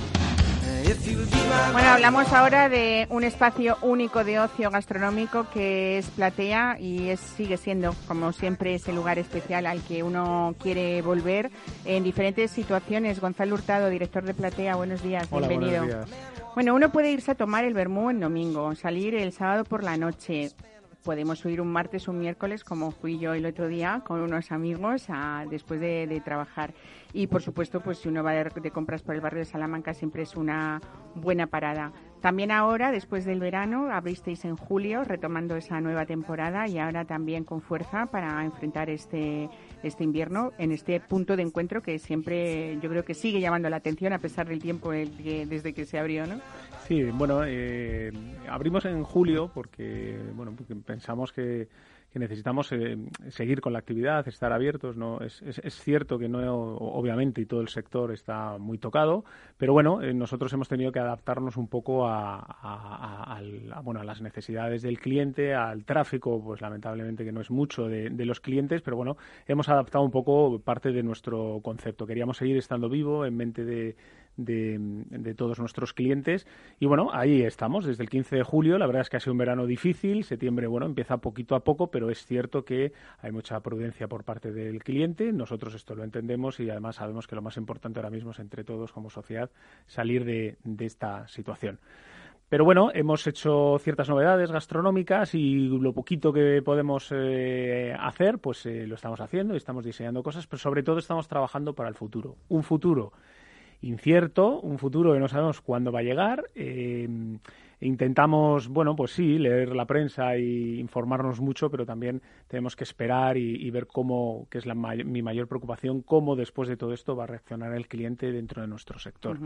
Bueno, hablamos ahora de un espacio único de ocio gastronómico que es Platea y es, sigue siendo, como siempre, ese lugar especial al que uno quiere volver en diferentes situaciones. Gonzalo Hurtado, director de Platea, buenos días, Hola, bienvenido. buenos días. Bueno, uno puede irse a tomar el vermú el domingo, salir el sábado por la noche. Podemos huir un martes o un miércoles, como fui yo el otro día, con unos amigos a- después de, de trabajar. Y por supuesto, pues si uno va de, de compras por el barrio de Salamanca, siempre es una buena parada. También ahora, después del verano, abristeis en julio, retomando esa nueva temporada y ahora también con fuerza para enfrentar este, este invierno en este punto de encuentro que siempre yo creo que sigue llamando la atención a pesar del tiempo desde que se abrió, ¿no? Sí, bueno, eh, abrimos en julio porque, bueno, porque pensamos que, que necesitamos eh, seguir con la actividad, estar abiertos. No es, es, cierto que no, obviamente, y todo el sector está muy tocado, pero bueno, eh, nosotros hemos tenido que adaptarnos un poco a, bueno, a las necesidades del cliente, al tráfico, pues lamentablemente que no es mucho de, de los clientes, pero bueno, hemos adaptado un poco parte de nuestro concepto. Queríamos seguir estando vivo en mente de, de, todos nuestros clientes. Y bueno, ahí estamos desde el 15 de julio. La verdad es que ha sido un verano difícil. Septiembre, bueno, empieza poquito a poco, pero es cierto que hay mucha prudencia por parte del cliente. Nosotros esto lo entendemos y además sabemos que lo más importante ahora mismo es entre todos como sociedad salir de, de esta situación. Pero bueno, hemos hecho ciertas novedades gastronómicas y lo poquito que podemos eh, hacer, pues eh, lo estamos haciendo y estamos diseñando cosas, pero sobre todo estamos trabajando para el futuro. Un futuro incierto, un futuro que no sabemos cuándo va a llegar. Eh, intentamos, bueno, pues sí, leer la prensa e informarnos mucho, pero también tenemos que esperar y, ver cómo, que es la mi mayor preocupación, cómo después de todo esto va a reaccionar el cliente dentro de nuestro sector.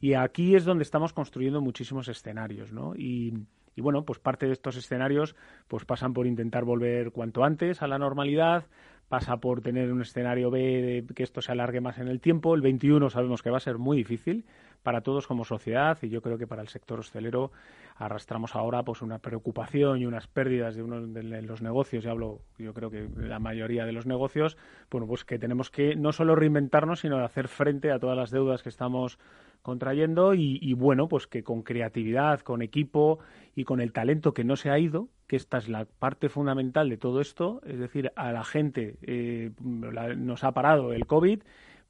Y aquí es donde estamos construyendo muchísimos escenarios, ¿no? Y, y bueno, pues parte de estos escenarios pues pasan por intentar volver cuanto antes a la normalidad, pasa por tener un escenario B de que esto se alargue más en el tiempo. El 21 sabemos que va a ser muy difícil para todos como sociedad y yo creo que para el sector hostelero arrastramos ahora pues una preocupación y unas pérdidas de uno de los negocios, y hablo yo creo que la mayoría de los negocios, bueno, pues que tenemos que no solo reinventarnos, sino hacer frente a todas las deudas que estamos contrayendo y, bueno, pues que con creatividad, con equipo y con el talento que no se ha ido, que esta es la parte fundamental de todo esto, es decir, a la gente eh, nos ha parado el COVID,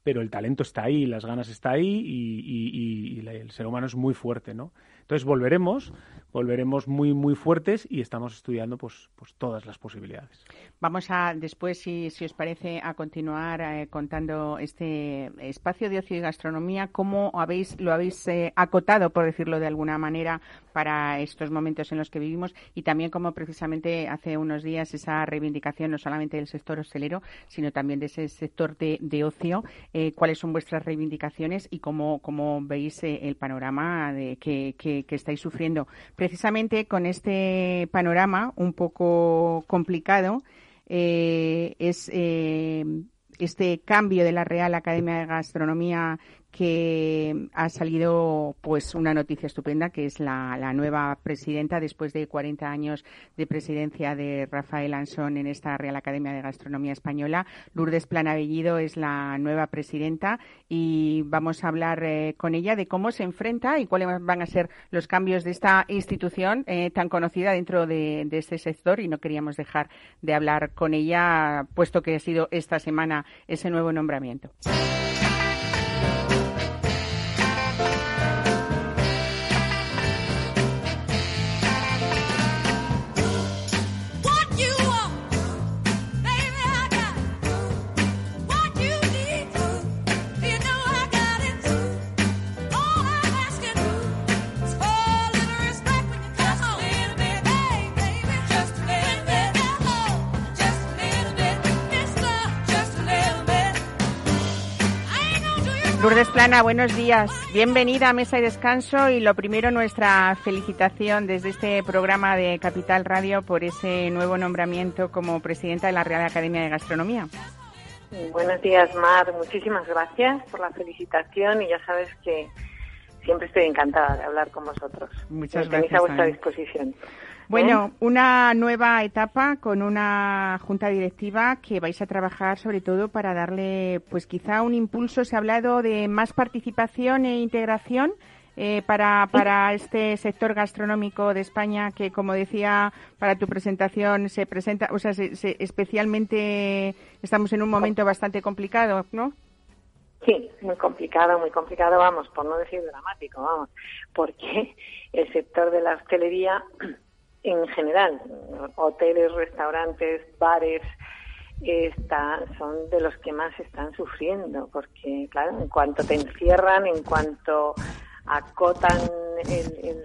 pero el talento está ahí, las ganas está ahí y, y, el ser humano es muy fuerte, ¿no? Entonces volveremos, volveremos muy muy fuertes y estamos estudiando pues pues todas las posibilidades. Vamos a después si, si os parece a continuar eh, contando este espacio de ocio y gastronomía cómo habéis lo habéis eh, acotado por decirlo de alguna manera para estos momentos en los que vivimos y también como precisamente hace unos días esa reivindicación no solamente del sector hostelero sino también de ese sector de, de ocio eh, cuáles son vuestras reivindicaciones y cómo, cómo veis el panorama de que que, estáis sufriendo. Precisamente con este panorama un poco complicado eh, es eh, este cambio de la Real Academia de Gastronomía que ha salido pues una noticia estupenda que es la, nueva presidenta después de 40 años de presidencia de Rafael Ansón en esta Real Academia de Gastronomía Española. Lourdes Planabellido es la nueva presidenta y vamos a hablar eh, con ella de cómo se enfrenta y cuáles van a ser los cambios de esta institución eh, tan conocida dentro de, de este sector y no queríamos dejar de hablar con ella puesto que ha sido esta semana ese nuevo nombramiento. Plana, buenos días. Bienvenida a Mesa y Descanso y lo primero nuestra felicitación desde este programa de Capital Radio por ese nuevo nombramiento como presidenta de la Real Academia de Gastronomía. Buenos días, Mar. Muchísimas gracias por la felicitación y ya sabes que siempre estoy encantada de hablar con vosotros. Muchas gracias. a vuestra disposición. Bueno, una nueva etapa con una junta directiva que vais a trabajar sobre todo para darle, pues quizá un impulso. Se ha hablado de más participación e integración. Eh, para, para este sector gastronómico de España que, como decía para tu presentación, se presenta, o sea, especialmente estamos en un momento bastante complicado, ¿no? Sí, muy complicado, muy complicado, vamos, por no decir dramático, vamos, porque el sector de la hostelería en general, hoteles, restaurantes, bares, está, son de los que más están sufriendo, porque, claro, en cuanto te encierran, en cuanto acotan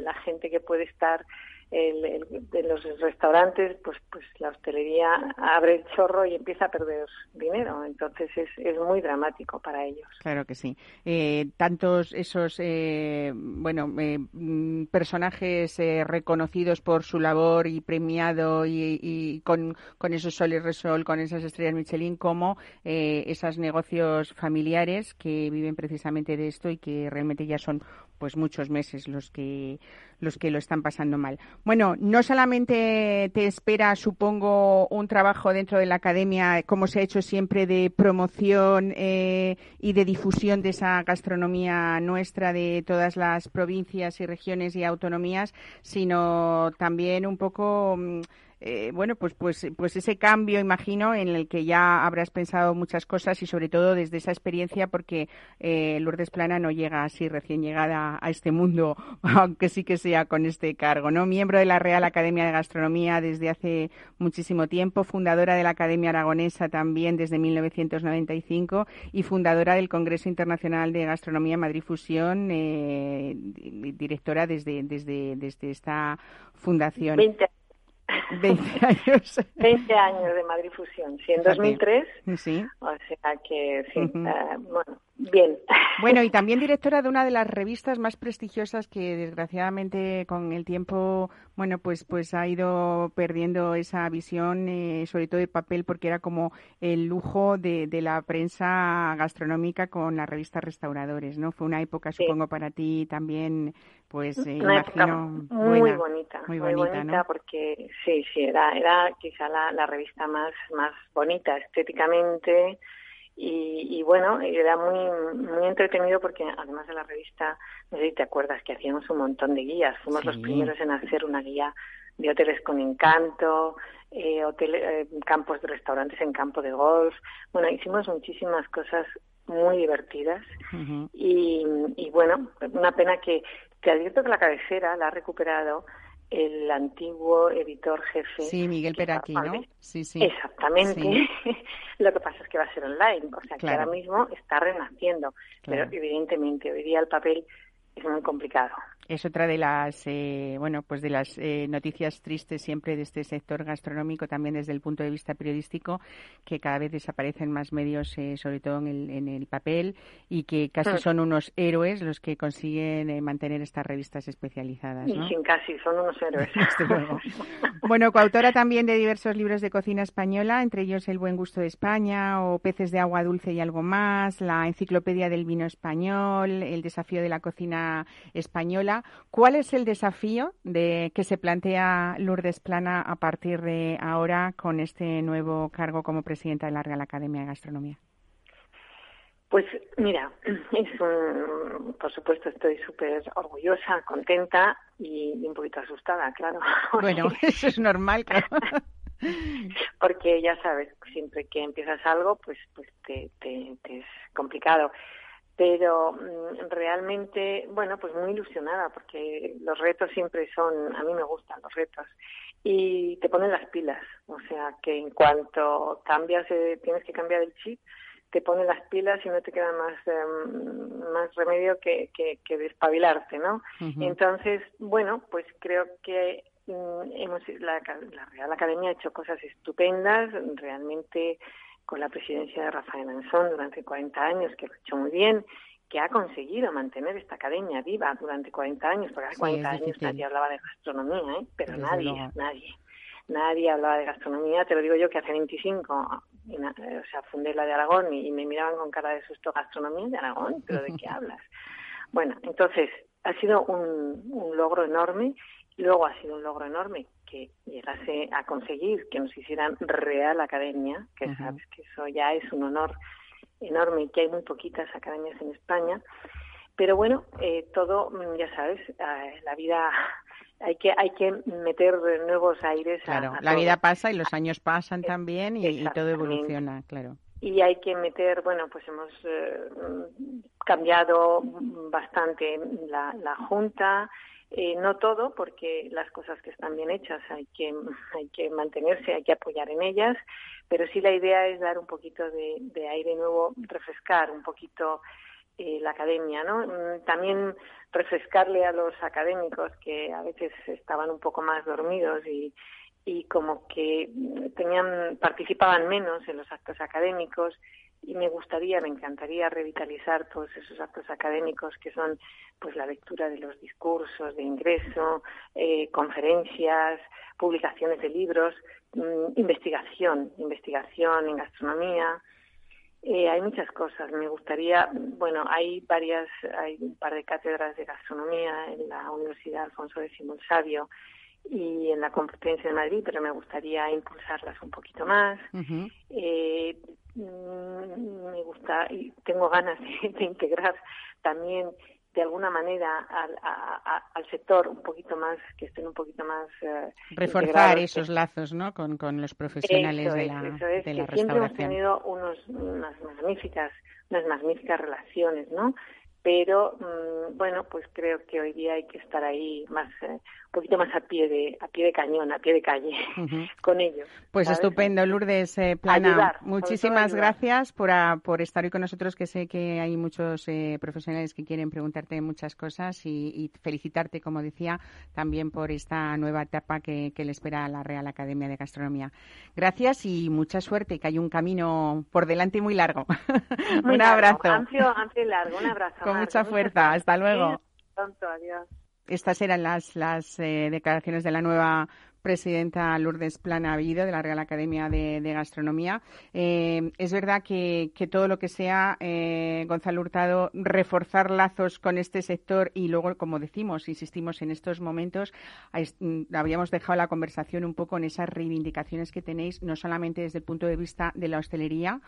la gente que puede estar el, de los restaurantes, pues, pues la hostelería abre el chorro y empieza a perder dinero. Entonces es, es muy dramático para ellos. Claro que sí. Eh, tantos esos, eh, bueno, eh, mm, personajes reconocidos por su labor y premiado y, con, con, esos sol y resol, con esas estrellas Michelin, como esos negocios familiares que viven precisamente de esto y que realmente ya son pues muchos meses los que los que lo están pasando mal. Bueno, no solamente te espera, supongo, un trabajo dentro de la academia, como se ha hecho siempre, de promoción eh, y de difusión de esa gastronomía nuestra de todas las provincias y regiones y autonomías, sino también un poco mm, eh, bueno, pues, pues, pues ese cambio, imagino, en el que ya habrás pensado muchas cosas y sobre todo desde esa experiencia, porque eh, Lourdes Plana no llega así recién llegada a este mundo, (laughs) aunque sí que sea con este cargo, ¿no? Miembro de la Real Academia de Gastronomía desde hace muchísimo tiempo, fundadora de la Academia Aragonesa también desde 1995 y fundadora del Congreso Internacional de Gastronomía Madrid Fusión, eh, directora desde, desde, desde esta fundación. 20 (laughs) años. 20 años de Madrid Fusión, sí, en 2003. Sí. O sea que, sí, eh, bueno, bien. Bueno, y (laughs) también directora de una de las revistas más prestigiosas que desgraciadamente con el tiempo, bueno, pues pues ha ido perdiendo esa visión, eh, sobre todo de papel, porque era como el lujo de, de, la prensa gastronómica con la revista Restauradores, ¿no? Fue una época, supongo, para ti también, pues eh, una imagino, muy bonita, muy bonita, porque sí, sí, era, era quizá la, la revista más, más bonita estéticamente y, bueno, era muy, muy entretenido porque además de la revista, no sé si te acuerdas que hacíamos un montón de guías. Fuimos los primeros en hacer una guía de hoteles con encanto, eh, eh, campos de restaurantes en campo de golf. Bueno, hicimos muchísimas cosas muy divertidas y, y bueno, una pena que te advierto que la cabecera la ha recuperado el antiguo editor jefe. Sí, Miguel Peraqui, ¿no? Sí, sí. Exactamente. (laughs) Lo que pasa es que va a ser online, o sea que ahora mismo está renaciendo, pero evidentemente hoy día el papel es muy complicado es otra de las eh, bueno pues de las eh, noticias tristes siempre de este sector gastronómico también desde el punto de vista periodístico que cada vez desaparecen más medios eh, sobre todo en el, en el papel y que casi mm. son unos héroes los que consiguen mantener estas revistas especializadas ¿no? sin casi son unos héroes (laughs) bueno coautora también de diversos libros de cocina española entre ellos El buen gusto de España o Peces de agua dulce y algo más la enciclopedia del vino español el desafío de la cocina española ¿Cuál es el desafío de que se plantea Lourdes Plana a partir de ahora con este nuevo cargo como presidenta de la Real Academia de Gastronomía? Pues mira, (clears throat) es un, por supuesto estoy súper orgullosa, contenta y un poquito asustada, claro. (laughs) Bueno, (laughs) eso es normal, claro. (laughs) Porque ya sabes, siempre que empiezas algo, pues, pues te, te es complicado pero mm, realmente, bueno, pues muy ilusionada porque los retos siempre son, a mí me gustan los retos y te ponen las pilas, o sea que en cuanto cambias, eh, tienes que cambiar el chip, te ponen las pilas y no te queda más, em, más remedio que, que, despabilarte, ¿no? Entonces, bueno, pues creo que mm, hemos, la, la Real Academia ha hecho cosas estupendas, realmente con la presidencia de Rafael Ansón durante 40 años, que lo ha hecho muy bien, que ha conseguido mantener esta academia viva durante 40 años, porque hace 40 años nadie hablaba de gastronomía, ¿eh? pero nadie, nadie, nadie hablaba de gastronomía, te lo digo yo que hace 25, o sea, fundé la de Aragón y, me miraban con cara de susto, gastronomía de Aragón, pero ¿de qué (laughs) hablas? Bueno, entonces, ha sido un, un logro enorme, luego ha sido un logro enorme que llegase a conseguir que nos hicieran Real Academia, que sabes que eso ya es un honor enorme y que hay muy poquitas academias en España. Pero bueno, eh, todo, mm, ya sabes, la vida hay que hay que meter nuevos aires. Claro, la vida pasa y los años pasan también y, todo evoluciona, claro. Y hay que meter, bueno, pues hemos eh, cambiado bastante la, la junta, eh, no todo, porque las cosas que están bien hechas hay que, hay que mantenerse, hay que apoyar en ellas, pero sí la idea es dar un poquito de, aire nuevo, refrescar un poquito eh, la academia, ¿no? Mm, también refrescarle a los académicos que a veces estaban un poco más dormidos y, y como que tenían participaban menos en los actos académicos y me gustaría, me encantaría revitalizar todos esos actos académicos que son pues la lectura de los discursos de ingreso, eh, conferencias, publicaciones de libros, mm, investigación, investigación en gastronomía. Eh, hay muchas cosas. Me gustaría, bueno, hay varias, hay un par de cátedras de gastronomía en la Universidad Alfonso X el Sabio y en la Complutense de Madrid, pero me gustaría impulsarlas un poquito más. eh, me gusta y tengo ganas (laughs) de, de integrar también de alguna manera al, a, al, sector un poquito más, que estén un poquito más... Eh, Reforzar esos lazos, ¿no?, con, con los profesionales eso de es, la, eso es, de la que siempre hemos tenido unos, unas magníficas unas magníficas relaciones, ¿no? Pero mm, bueno, pues creo que hoy día hay que estar ahí más eh, poquito más a pie de a pie de cañón, a pie de calle (laughs) con ellos. Pues ¿sabes? estupendo, Lourdes eh, Plana. Ayudar, Muchísimas gracias por, a- por estar hoy con nosotros, que sé que hay muchos eh, profesionales que quieren preguntarte muchas cosas y, y felicitarte, como decía, también por esta nueva etapa que, que le espera a la Real Academia de Gastronomía. Gracias y mucha suerte, que hay un camino por delante muy largo. (laughs) Muy un largo, abrazo. Amplio, amplio y largo. Un abrazo. Con mucha fuerza. Hasta luego. Pronto, adiós. Estas eran las, las eh, declaraciones de la nueva presidenta Lourdes Plana Villido de la Real Academia de, Gastronomía. Eh, es verdad que, todo lo que sea, eh, Gonzalo Hurtado, reforzar lazos con este sector y luego, como decimos, insistimos en estos momentos, mm, habíamos dejado la conversación un poco en esas reivindicaciones que tenéis, no solamente desde el punto de vista de la hostelería,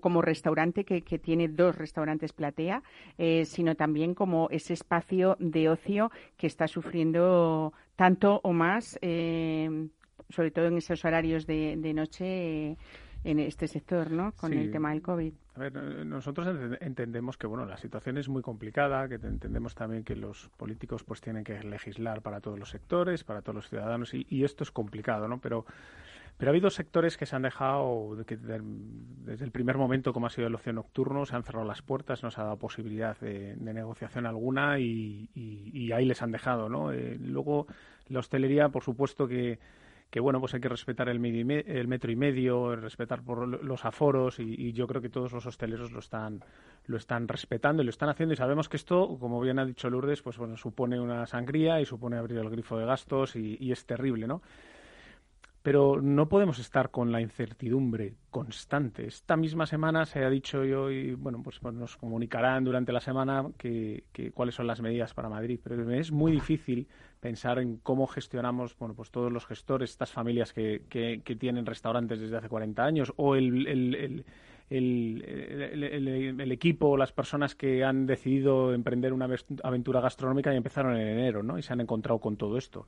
como restaurante que, que tiene dos restaurantes platea, eh, sino también como ese espacio de ocio que está sufriendo tanto o más, eh, sobre todo en esos horarios de, de noche eh, en este sector, ¿no? Con Sí. el tema del COVID. A ver, nosotros ent- entendemos que bueno, la situación es muy complicada, que te- entendemos también que los políticos pues tienen que legislar para todos los sectores, para todos los ciudadanos y, y esto es complicado, ¿no? Pero pero ha habido sectores que se han dejado, de que de- desde el primer momento, como ha sido el ocio nocturno, se han cerrado las puertas, no se ha dado posibilidad de, negociación alguna y, ahí les han dejado, ¿no? Eh, luego, la hostelería, por supuesto que, bueno, pues hay que respetar el, el metro y medio, respetar por lo- los aforos y, y yo creo que todos los hosteleros lo están lo están respetando y lo están haciendo y sabemos que esto, como bien ha dicho Lourdes, pues bueno, supone una sangría y supone abrir el grifo de gastos y, y es terrible, ¿no? Pero no podemos estar con la incertidumbre constante. Esta misma semana se ha dicho y hoy, bueno, pues, pues nos comunicarán durante la semana que, que cuáles son las medidas para Madrid. Pero es muy difícil pensar en cómo gestionamos, bueno, pues todos los gestores, estas familias que, que, que tienen restaurantes desde hace 40 años, o el, el, el, el- el- el equipo, las personas que han decidido emprender una aventura gastronómica y empezaron en enero, ¿no? Y se han encontrado con todo esto.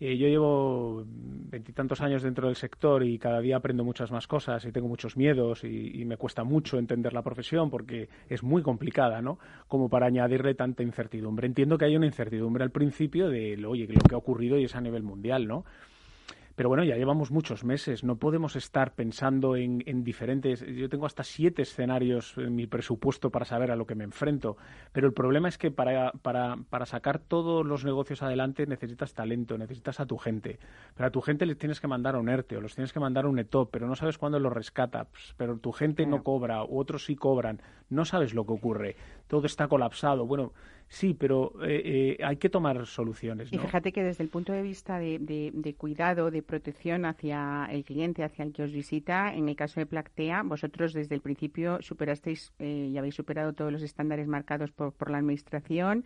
Eh, yo llevo veintitantos años dentro del sector y cada día aprendo muchas más cosas y tengo muchos miedos y, y me cuesta mucho entender la profesión porque es muy complicada, ¿no? Como para añadirle tanta incertidumbre. Entiendo que hay una incertidumbre al principio de, oye, lo que ha ocurrido y es a nivel mundial, ¿no? Pero bueno, ya llevamos muchos meses, no podemos estar pensando en, en diferentes... Yo tengo hasta siete escenarios en mi presupuesto para saber a lo que me enfrento, pero el problema es que para, para, para sacar todos los negocios adelante necesitas talento, necesitas a tu gente. Pero a tu gente les tienes que mandar a un ERTE o los tienes que mandar a un ETOP, pero no sabes cuándo los rescata, pues, pero tu gente no cobra, u otros sí cobran, no sabes lo que ocurre, todo está colapsado. Bueno, sí, pero eh, eh, hay que tomar soluciones, Y fíjate que desde el punto de vista de, de- de cuidado, de protección hacia el cliente, hacia el que os visita, en el caso de Plactea, vosotros desde el principio superasteis eh, y habéis superado todos los estándares marcados por, por la Administración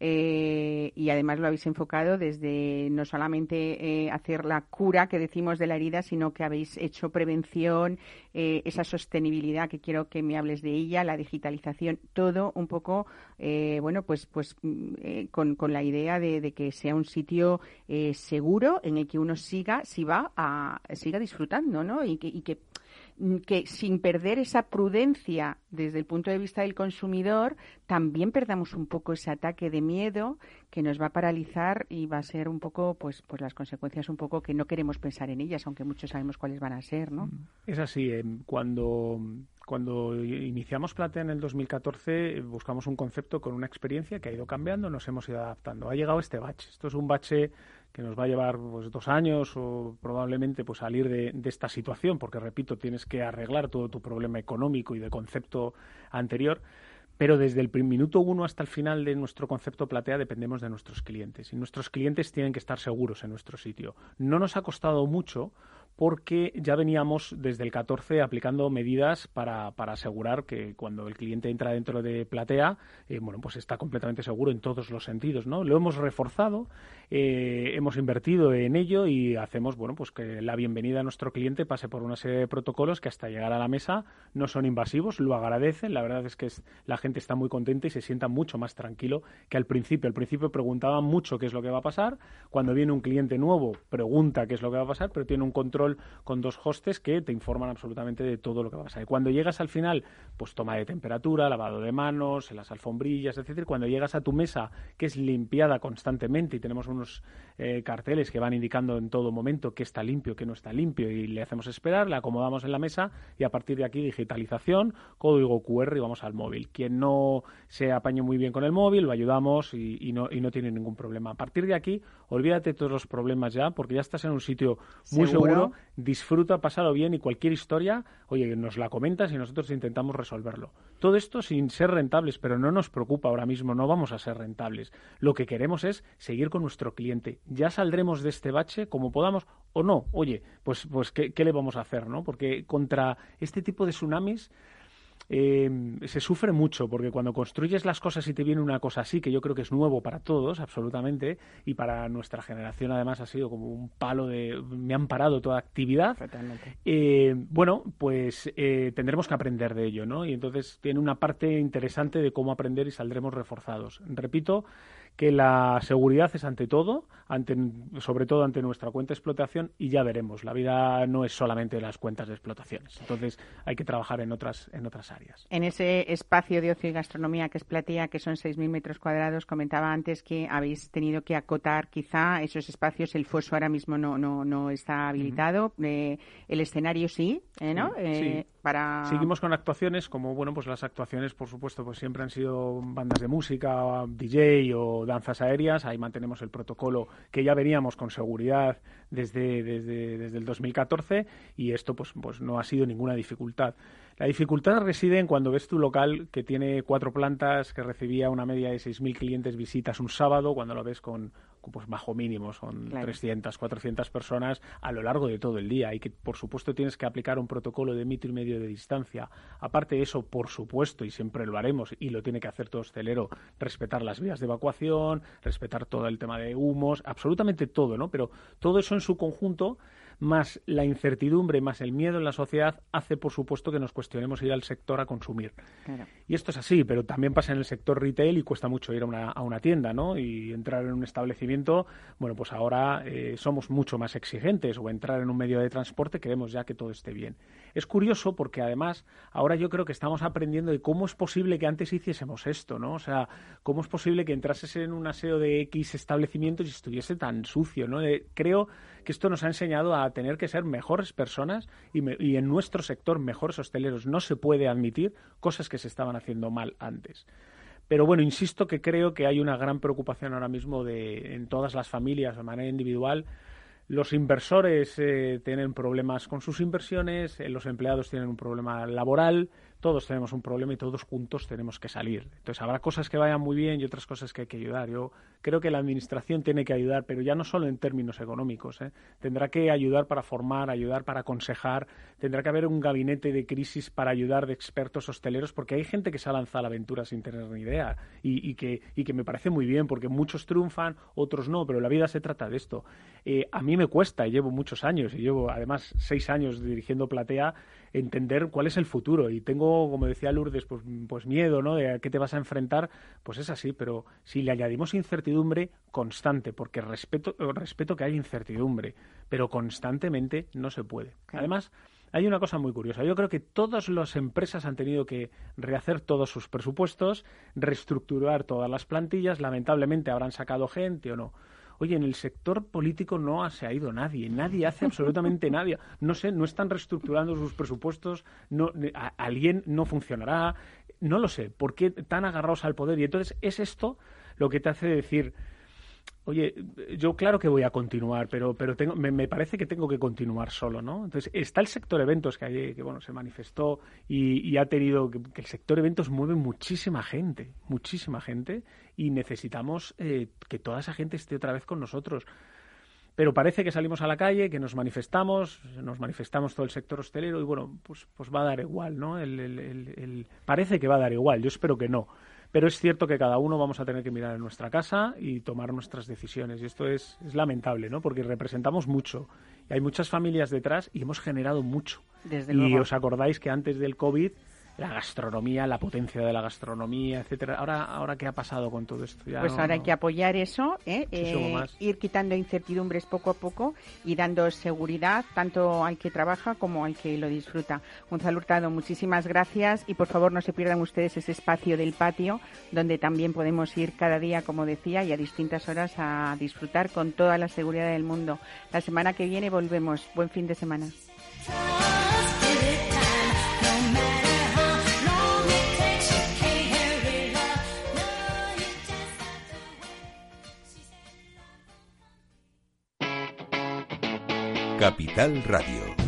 eh, y además lo habéis enfocado desde no solamente eh, hacer la cura que decimos de la herida, sino que habéis hecho prevención, eh, esa sostenibilidad que quiero que me hables de ella, la digitalización, todo un poco, eh, bueno, pues, pues mm, eh, con, con la idea de, de que sea un sitio eh, seguro en el que uno siga, si va a, siga disfrutando, ¿no? Y que, y que que sin perder esa prudencia desde el punto de vista del consumidor, también perdamos un poco ese ataque de miedo que nos va a paralizar y va a ser un poco, pues, pues las consecuencias un poco que no queremos pensar en ellas, aunque muchos sabemos cuáles van a ser, ¿no? Es así. eh, Cuando, cuando iniciamos Platea en el 2014, eh, buscamos un concepto con una experiencia que ha ido cambiando, nos hemos ido adaptando. Ha llegado este bache. Esto es un bache que nos va a llevar pues, dos años o probablemente pues, salir de, de esta situación, porque, repito, tienes que arreglar todo tu problema económico y de concepto anterior. Pero desde el minuto uno hasta el final de nuestro concepto platea dependemos de nuestros clientes. Y nuestros clientes tienen que estar seguros en nuestro sitio. No nos ha costado mucho porque ya veníamos desde el 14 aplicando medidas para, para asegurar que cuando el cliente entra dentro de Platea, eh, bueno, pues está completamente seguro en todos los sentidos, ¿no? Lo hemos reforzado, eh, hemos invertido en ello y hacemos, bueno, pues que la bienvenida a nuestro cliente pase por una serie de protocolos que hasta llegar a la mesa no son invasivos, lo agradecen, la verdad es que la gente está muy contenta y se sienta mucho más tranquilo que al principio. Al principio preguntaban mucho qué es lo que va a pasar, cuando viene un cliente nuevo pregunta qué es lo que va a pasar, pero tiene un control con dos hostes que te informan absolutamente de todo lo que va a pasar. Y cuando llegas al final, pues toma de temperatura, lavado de manos, en las alfombrillas, etcétera. Cuando llegas a tu mesa, que es limpiada constantemente y tenemos unos eh, carteles que van indicando en todo momento que está limpio, que no está limpio y le hacemos esperar, le acomodamos en la mesa y a partir de aquí digitalización, código QR y vamos al móvil. Quien no se apañe muy bien con el móvil, lo ayudamos y, no, y no tiene ningún problema. A partir de aquí, olvídate todos los problemas ya porque ya estás en un sitio muy seguro disfruta, pasado bien y cualquier historia, oye, nos la comentas y nosotros intentamos resolverlo. Todo esto sin ser rentables, pero no nos preocupa ahora mismo, no vamos a ser rentables. Lo que queremos es seguir con nuestro cliente. Ya saldremos de este bache como podamos o no. Oye, pues, pues ¿qué, qué le vamos a hacer? ¿no? Porque contra este tipo de tsunamis eh, se sufre mucho porque cuando construyes las cosas y te viene una cosa así, que yo creo que es nuevo para todos, absolutamente, y para nuestra generación además ha sido como un palo de... me han parado toda actividad. Eh, bueno, pues eh, tendremos que aprender de ello, ¿no? Y entonces tiene una parte interesante de cómo aprender y saldremos reforzados. Repito, que la seguridad es ante todo, ante, sobre todo ante nuestra cuenta de explotación, y ya veremos. La vida no es solamente las cuentas de explotaciones. Entonces hay que trabajar en otras, en otras áreas. En ese espacio de ocio y gastronomía que es Platía, que son 6.000 metros cuadrados, comentaba antes que habéis tenido que acotar quizá esos espacios. El foso ahora mismo no, no, no está habilitado. Eh, el escenario sí, ¿eh, ¿no? Eh, Seguimos con actuaciones, como bueno, pues las actuaciones, por supuesto, pues siempre han sido bandas de música, DJ o danzas aéreas, ahí mantenemos el protocolo que ya veníamos con seguridad desde, desde, desde el 2014 y esto pues, pues no ha sido ninguna dificultad. La dificultad reside en cuando ves tu local que tiene cuatro plantas, que recibía una media de 6.000 clientes visitas un sábado, cuando lo ves con, pues bajo mínimo, son 300, 400 personas a lo largo de todo el día y que por supuesto tienes que aplicar un protocolo de metro y medio de distancia. Aparte de eso, por supuesto, y siempre lo haremos y lo tiene que hacer todo hostelero, respetar las vías de evacuación, respetar todo el tema de humos, absolutamente todo, ¿no? Pero todo eso en su conjunto más la incertidumbre, más el miedo en la sociedad, hace, por supuesto, que nos cuestionemos ir al sector a consumir. Y esto es así, pero también pasa en el sector retail y cuesta mucho ir a una, a una tienda, ¿no? Y entrar en un establecimiento, bueno, pues ahora eh, somos mucho más exigentes o entrar en un medio de transporte queremos ya que todo esté bien. Es curioso porque además ahora yo creo que estamos aprendiendo de cómo es posible que antes hiciésemos esto, ¿no? O sea, cómo es posible que entrases en un aseo de X establecimientos y estuviese tan sucio, ¿no? creo que esto nos ha enseñado a tener que ser mejores personas y, en nuestro sector mejores hosteleros. No se puede admitir cosas que se estaban haciendo mal antes. Pero bueno, insisto que creo que hay una gran preocupación ahora mismo de, en todas las familias de manera individual. Los inversores eh, tienen problemas con sus inversiones, eh, los empleados tienen un problema laboral, todos tenemos un problema y todos juntos tenemos que salir. Entonces habrá cosas que vayan muy bien y otras cosas que hay que ayudar. Yo creo que la administración tiene que ayudar, pero ya no solo en términos económicos. ¿eh? Tendrá que ayudar para formar, ayudar para aconsejar, tendrá que haber un gabinete de crisis para ayudar de expertos hosteleros, porque hay gente que se ha lanzado a la aventura sin tener ni idea y, que, y que me parece muy bien, porque muchos triunfan, otros no, pero la vida se trata de esto. Eh, a mí me cuesta, y llevo muchos años, y llevo además seis años dirigiendo Platea, entender cuál es el futuro. Y tengo, como decía Lourdes, pues, pues miedo, ¿no? De a qué te vas a enfrentar, pues es así, pero si le añadimos incertidumbre constante, porque respeto, respeto que hay incertidumbre, pero constantemente no se puede. Además, hay una cosa muy curiosa. Yo creo que todas las empresas han tenido que rehacer todos sus presupuestos, reestructurar todas las plantillas, lamentablemente habrán sacado gente o no. Oye, en el sector político no se ha ido nadie, nadie hace absolutamente (laughs) nadie. No sé, no están reestructurando sus presupuestos, no, alguien no funcionará, no lo sé, ¿por qué tan agarrados al poder? Y entonces es esto lo que te hace decir, Oye, yo claro que voy a continuar, pero, pero tengo, me, parece que tengo que continuar solo, ¿no? Entonces, está el sector eventos que, ayer, que bueno, se manifestó y, ha tenido, que, el sector eventos mueve muchísima gente, muchísima gente, y necesitamos eh, que toda esa gente esté otra vez con nosotros. pero parece que salimos a la calle, que nos manifestamos, nos manifestamos todo el sector hostelero y bueno, pues, pues va a dar igual, ¿no? el, parece que va a dar igual, yo espero que no. Pero es cierto que cada uno vamos a tener que mirar en nuestra casa y tomar nuestras decisiones. Y esto es, es lamentable, ¿no? Porque representamos mucho. Y hay muchas familias detrás y hemos generado mucho. Desde y os acordáis que antes del COVID la gastronomía, la potencia de la gastronomía, etcétera. Ahora, ahora qué ha pasado con todo esto. pues ahora hay que apoyar eso, ¿eh? eh ir quitando incertidumbres poco a poco y dando seguridad tanto al que trabaja como al que lo disfruta. Gonzalo Hurtado, muchísimas gracias y por favor no se pierdan ustedes ese espacio del patio donde también podemos ir cada día, como decía, y a distintas horas a disfrutar con toda la seguridad del mundo. La semana que viene volvemos. Buen fin de semana. Capital Radio.